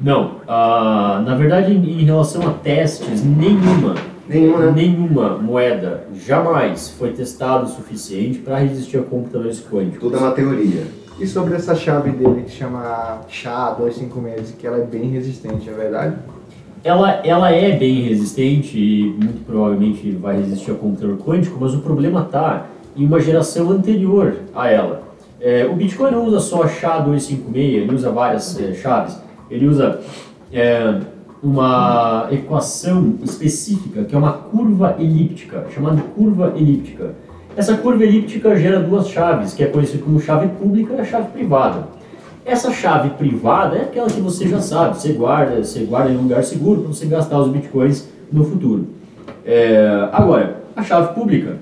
[SPEAKER 5] Não. Uh, na verdade, em, em relação a testes, nenhuma
[SPEAKER 2] Nenhuma, né?
[SPEAKER 5] Nenhuma moeda jamais foi testada o suficiente para resistir a computadores quânticos.
[SPEAKER 2] Tudo é uma teoria.
[SPEAKER 6] E sobre essa chave dele que chama SHA-256, que ela é bem resistente, é verdade?
[SPEAKER 5] Ela, ela é bem resistente e muito provavelmente vai resistir a computador quântico, mas o problema está em uma geração anterior a ela. É, o Bitcoin não usa só a SHA-256, ele usa várias é, chaves. Ele usa é, uma equação específica, que é uma curva elíptica, chamada curva elíptica. Essa curva elíptica gera duas chaves, que é conhecida como chave pública e a chave privada. Essa chave privada é aquela que você já sabe, você guarda, você guarda em um lugar seguro para você gastar os bitcoins no futuro. É, agora, a chave pública,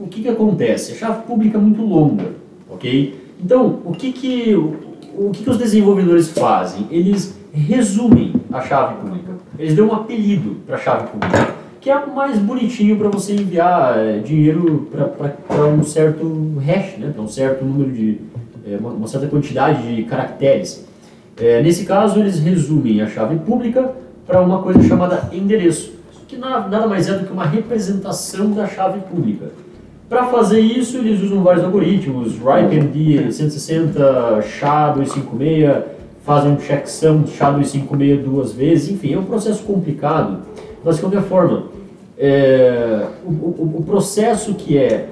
[SPEAKER 5] o que, que acontece? A chave pública é muito longa, ok? Então, o que, que, o, o que, que os desenvolvedores fazem? Eles resumem a chave pública. Eles dão um apelido para a chave pública, que é mais bonitinho para você enviar é, dinheiro para um certo hash, né? para um certo número de. É, uma, certa quantidade de caracteres. É, nesse caso, eles resumem a chave pública para uma coisa chamada endereço, que nada mais é do que uma representação da chave pública. Para fazer isso, eles usam vários algoritmos, RIPE-MD 160, SHA-256, fazem um checksum SHA-256 duas vezes, enfim, é um processo complicado, mas de qualquer forma, é, o, o, o, processo que é,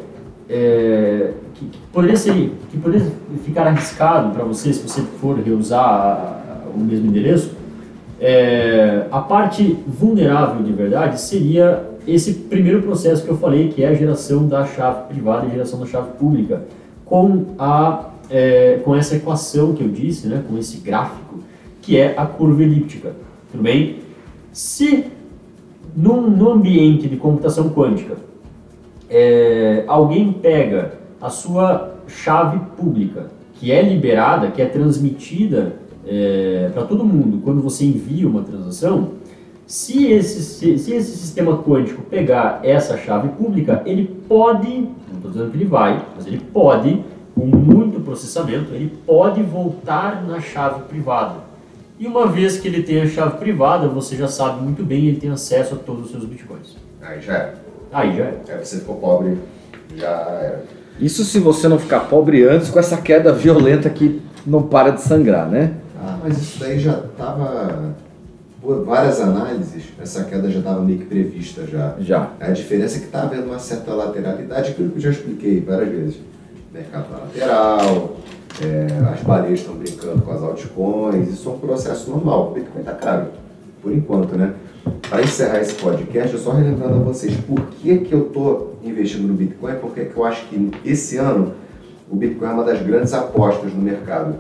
[SPEAKER 5] é que, que, poderia ser, que poderia ficar arriscado para você se você for reusar a, a, o mesmo endereço, é, a parte vulnerável de verdade seria esse primeiro processo que eu falei, que é a geração da chave privada e geração da chave pública, com a é, com essa equação que eu disse, né, com esse gráfico, que é a curva elíptica. Tudo bem? Se num, num ambiente de computação quântica é, alguém pega a sua chave pública, que é liberada, que é transmitida é, para todo mundo quando você envia uma transação, se esse, se, se esse sistema quântico pegar essa chave pública, ele pode, não estou dizendo que ele vai, mas ele pode com muito processamento, ele pode voltar na chave privada. E uma vez que ele tem a chave privada, você já sabe muito bem, ele tem acesso a todos os seus bitcoins.
[SPEAKER 2] Aí já é.
[SPEAKER 5] Aí já é.
[SPEAKER 2] Aí você ficou pobre, já era.
[SPEAKER 3] Isso se você não ficar pobre antes com essa queda violenta que não para de sangrar, né?
[SPEAKER 2] Ah, mas isso daí já estava por várias análises, essa queda já estava meio que prevista já.
[SPEAKER 3] Já.
[SPEAKER 2] A diferença é que está havendo uma certa lateralidade, aquilo que eu já expliquei várias vezes mercado lateral, é, as baleias estão brincando com as altcoins, isso é um processo normal. O Bitcoin está caro, por enquanto, né? Para encerrar esse podcast, eu só relembrando a vocês por que, que eu estou investindo no Bitcoin, porque que eu acho que esse ano o Bitcoin é uma das grandes apostas no mercado.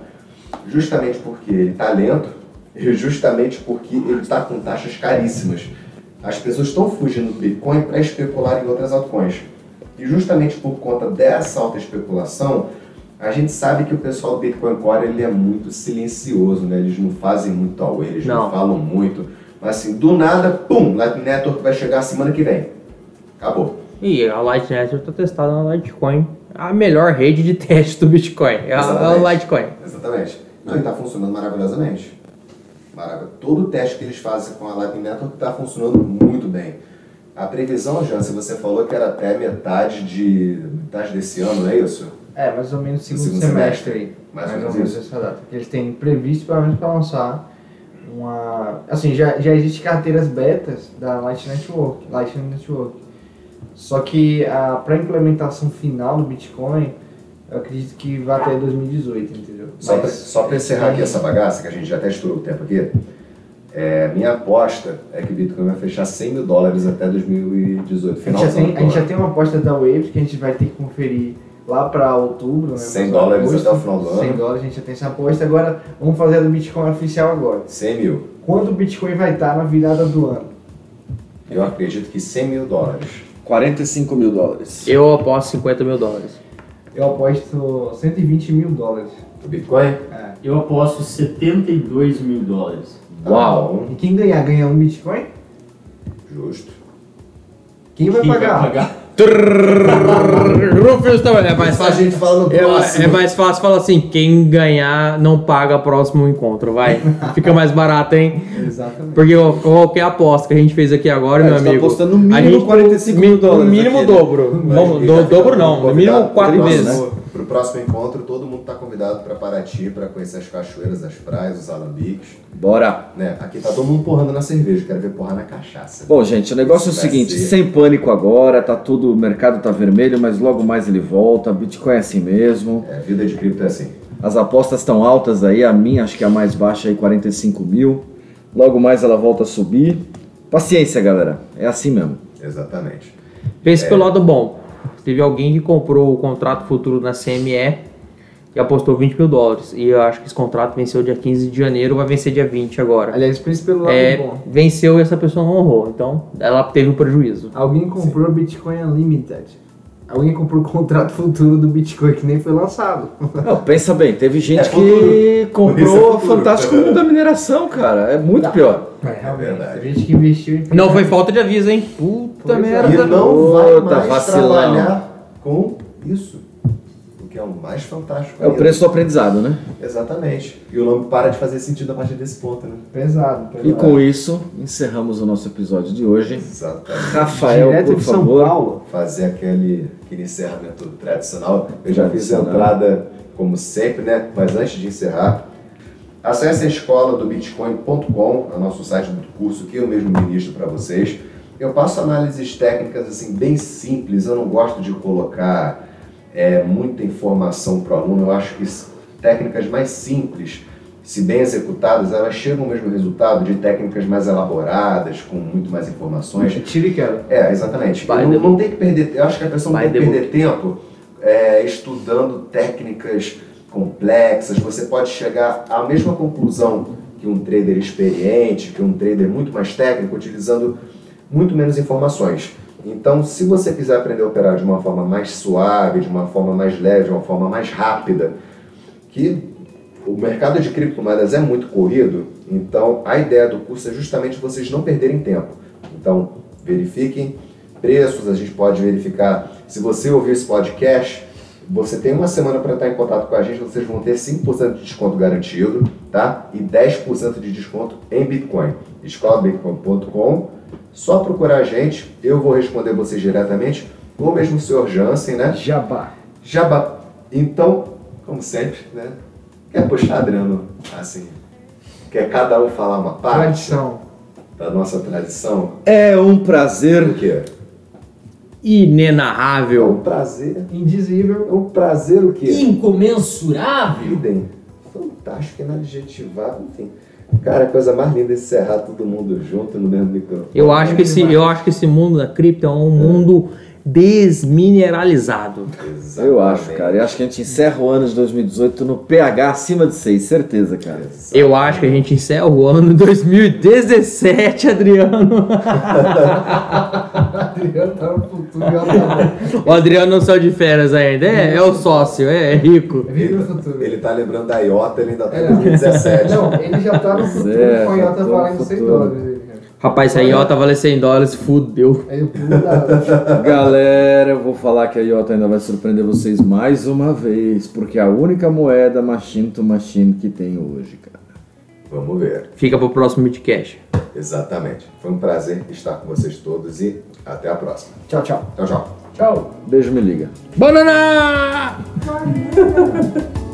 [SPEAKER 2] Justamente porque ele está lento e justamente porque ele está com taxas caríssimas. As pessoas estão fugindo do Bitcoin para especular em outras altcoins. E justamente por conta dessa alta especulação, a gente sabe que o pessoal do Bitcoin Core ele é muito silencioso, né? Eles não fazem muito ao eles não. não falam muito. Mas assim, do nada, pum, Light Network vai chegar semana que vem. Acabou.
[SPEAKER 4] E a Light Network está testada na Litecoin, a melhor rede de teste do Bitcoin. É a Litecoin.
[SPEAKER 2] Exatamente. Não, e está funcionando maravilhosamente. Maravilha. Todo o teste que eles fazem com a Lightning Network está funcionando muito bem. A previsão, Jansen, você falou que era até metade de metade desse ano, não é isso?
[SPEAKER 6] É, mais ou menos segundo, segundo semestre, semestre aí. Mais, mais ou menos essa data. Eles têm previsto pelo menos para lançar uma. Assim, já, já existe carteiras betas da Light Network, Lightning Network. Só que a para implementação final do Bitcoin, eu acredito que vai até 2018, entendeu?
[SPEAKER 2] Só para encerrar aqui essa bagaça, que a gente já até estourou o tempo aqui. É, minha aposta é que o Bitcoin vai fechar 100 mil dólares até 2018,
[SPEAKER 6] final a gente, já tem, a gente já tem uma aposta da Waves que a gente vai ter que conferir lá pra outubro, né?
[SPEAKER 2] 100
[SPEAKER 6] mais
[SPEAKER 2] dólares
[SPEAKER 6] agosto.
[SPEAKER 2] até o final do ano.
[SPEAKER 6] 100 dólares, a gente já tem essa aposta. Agora vamos fazer a do Bitcoin oficial agora.
[SPEAKER 2] 100 mil.
[SPEAKER 6] Quanto o Bitcoin vai estar na virada do ano?
[SPEAKER 2] Eu acredito que 100 mil dólares.
[SPEAKER 3] 45 mil dólares.
[SPEAKER 4] Eu aposto 50 mil dólares.
[SPEAKER 6] Eu aposto 120 mil dólares.
[SPEAKER 2] O Bitcoin?
[SPEAKER 6] É.
[SPEAKER 5] Eu aposto 72 mil dólares.
[SPEAKER 3] Uau.
[SPEAKER 2] Tá
[SPEAKER 6] E quem ganhar, ganha um Bitcoin?
[SPEAKER 2] Justo.
[SPEAKER 6] Quem vai
[SPEAKER 5] Quem
[SPEAKER 6] pagar?
[SPEAKER 4] Rufus também. É mais
[SPEAKER 2] Isso a
[SPEAKER 4] fácil.
[SPEAKER 2] gente fala no
[SPEAKER 4] É,
[SPEAKER 2] próximo.
[SPEAKER 4] é mais fácil falar assim: quem ganhar não paga próximo encontro, vai. Fica mais barato, hein?
[SPEAKER 6] Exatamente.
[SPEAKER 4] Porque ó, qualquer aposta que a gente fez aqui agora,
[SPEAKER 3] É,
[SPEAKER 4] meu
[SPEAKER 3] a gente tá
[SPEAKER 4] amigo.
[SPEAKER 3] apostando no mínimo
[SPEAKER 4] a gente,
[SPEAKER 3] 45
[SPEAKER 4] mi-
[SPEAKER 3] mil dólares
[SPEAKER 4] No mínimo
[SPEAKER 3] aqui, né?
[SPEAKER 4] dobro. Vamos,
[SPEAKER 2] E
[SPEAKER 4] do, dobro não, no mínimo quatro
[SPEAKER 2] pro
[SPEAKER 4] vezes.
[SPEAKER 2] Próximo- Pro próximo encontro, todo mundo está convidado para Paraty, para conhecer as cachoeiras, as praias, os alambiques.
[SPEAKER 3] Bora.
[SPEAKER 2] Né? Aqui tá todo mundo porrando na cerveja, quero ver porrar na cachaça.
[SPEAKER 3] Bom, gente, o negócio é o
[SPEAKER 2] Isso
[SPEAKER 3] seguinte,
[SPEAKER 2] ser-
[SPEAKER 3] sem pânico agora, tá tudo, o mercado tá vermelho, mas logo mais ele volta, Bitcoin é assim mesmo.
[SPEAKER 2] É, vida de cripto é assim.
[SPEAKER 3] As apostas estão altas aí, a minha acho que é a mais baixa aí, 45 mil. Logo mais ela volta a subir. Paciência, galera, é assim mesmo.
[SPEAKER 2] Exatamente.
[SPEAKER 4] Pense
[SPEAKER 2] É.
[SPEAKER 4] pelo lado bom. Teve alguém que comprou o contrato futuro na CME e apostou 20 mil dólares. E eu acho que esse contrato venceu dia 15 de janeiro, vai vencer dia 20 agora.
[SPEAKER 6] Aliás, pense pelo lado
[SPEAKER 4] É,
[SPEAKER 6] bom.
[SPEAKER 4] venceu e essa pessoa não honrou. Então, ela teve um prejuízo.
[SPEAKER 6] Alguém comprou Bitcoin Unlimited. Alguém comprou o contrato futuro do Bitcoin que nem foi lançado.
[SPEAKER 3] Não, pensa bem, teve gente
[SPEAKER 2] É
[SPEAKER 3] que comprou
[SPEAKER 2] é
[SPEAKER 3] o
[SPEAKER 2] futuro.
[SPEAKER 3] Fantástico Mundo da Mineração, cara. É muito pior.
[SPEAKER 6] É,
[SPEAKER 2] verdade.
[SPEAKER 6] Tem gente que investiu em.
[SPEAKER 4] Não foi falta de aviso, hein? Puta
[SPEAKER 6] Pois é.
[SPEAKER 4] merda.
[SPEAKER 2] E não vai mais
[SPEAKER 3] vacilão.
[SPEAKER 2] trabalhar com isso. O que é o mais fantástico.
[SPEAKER 3] É o preço do aprendizado, né?
[SPEAKER 2] Exatamente. E o nome para de fazer sentido a partir desse ponto, né?
[SPEAKER 6] Pesado, pesado.
[SPEAKER 3] E com isso, encerramos o nosso episódio de hoje.
[SPEAKER 2] Exatamente.
[SPEAKER 3] Rafael,
[SPEAKER 6] Direto
[SPEAKER 3] por
[SPEAKER 6] de São
[SPEAKER 3] favor.
[SPEAKER 6] Paulo.
[SPEAKER 2] fazer aquele, aquele encerramento tradicional. Eu já fiz a entrada, como sempre, né? Mas antes de encerrar, acesse a escola do bitcoin.com, é o nosso site do curso que eu mesmo ministro para vocês. Eu passo análises técnicas assim bem simples, eu não gosto de colocar é, muita informação para o aluno, eu acho que técnicas mais simples, se bem executadas, elas chegam ao mesmo resultado de técnicas mais elaboradas, com muito mais informações.
[SPEAKER 6] Tira e queda.
[SPEAKER 2] É, exatamente. Não, não tem que perder, eu acho que a pessoa não
[SPEAKER 4] Vai,
[SPEAKER 2] tem que perder tempo é, estudando técnicas complexas. Você pode chegar à mesma conclusão que um trader experiente, que um trader muito mais técnico, utilizando muito menos informações. Então, se você quiser aprender a operar de uma forma mais suave, de uma forma mais leve, de uma forma mais rápida, que o mercado de criptomoedas é muito corrido, então a ideia do curso é justamente vocês não perderem tempo. Então, verifiquem preços, a gente pode verificar. Se você ouvir esse podcast, você tem uma semana para estar em contato com a gente, vocês vão ter 5% de desconto garantido, tá? E 10% de desconto em Bitcoin. escolabitcoin.com. Só procurar a gente, eu vou responder vocês diretamente, ou mesmo o senhor Jansen, né?
[SPEAKER 6] Jabá.
[SPEAKER 2] Jabá. Então, como sempre, né? Quer puxar, Adriano, assim? Quer cada um falar uma parte
[SPEAKER 6] Tradição.
[SPEAKER 2] da nossa tradição?
[SPEAKER 3] É um prazer.
[SPEAKER 2] O quê? É
[SPEAKER 4] Inenarrável.
[SPEAKER 2] um prazer.
[SPEAKER 6] Indizível.
[SPEAKER 2] É um prazer o quê?
[SPEAKER 5] Incomensurável.
[SPEAKER 2] Idem. Fantástico, inadjetivável, enfim. Cara, a coisa mais linda é encerrar todo mundo junto no mesmo microfone.
[SPEAKER 4] Eu acho, que esse, eu acho que esse mundo da cripto é um mundo desmineralizado.
[SPEAKER 2] Exatamente.
[SPEAKER 3] Eu acho, cara. Eu acho que a gente encerra o ano de 2018 no pH acima de 6, certeza, cara.
[SPEAKER 4] Eu acho que a gente encerra o ano 2017, Adriano.
[SPEAKER 6] Adriano tá no futuro e
[SPEAKER 4] O Adriano não saiu de férias ainda. É, é o sócio, é, é rico.
[SPEAKER 6] futuro.
[SPEAKER 2] Ele tá lembrando da Iota, ele ainda tá em
[SPEAKER 6] É.
[SPEAKER 2] 2017.
[SPEAKER 6] Não, ele já tá no futuro
[SPEAKER 3] É,
[SPEAKER 6] com a Iota valendo 100
[SPEAKER 3] futuro.
[SPEAKER 6] dólares.
[SPEAKER 4] Rapaz, essa IOTA vale 100 dólares, fudeu.
[SPEAKER 3] Galera, eu vou falar que a Iota ainda vai surpreender vocês mais uma vez, porque é a única moeda machine to machine que tem hoje, cara.
[SPEAKER 2] Vamos ver.
[SPEAKER 4] Fica pro próximo Midcast.
[SPEAKER 2] Exatamente. Foi um prazer estar com vocês todos e até a próxima.
[SPEAKER 6] Tchau, tchau.
[SPEAKER 2] Tchau, tchau.
[SPEAKER 6] Tchau.
[SPEAKER 3] Beijo, me liga.
[SPEAKER 4] Banana!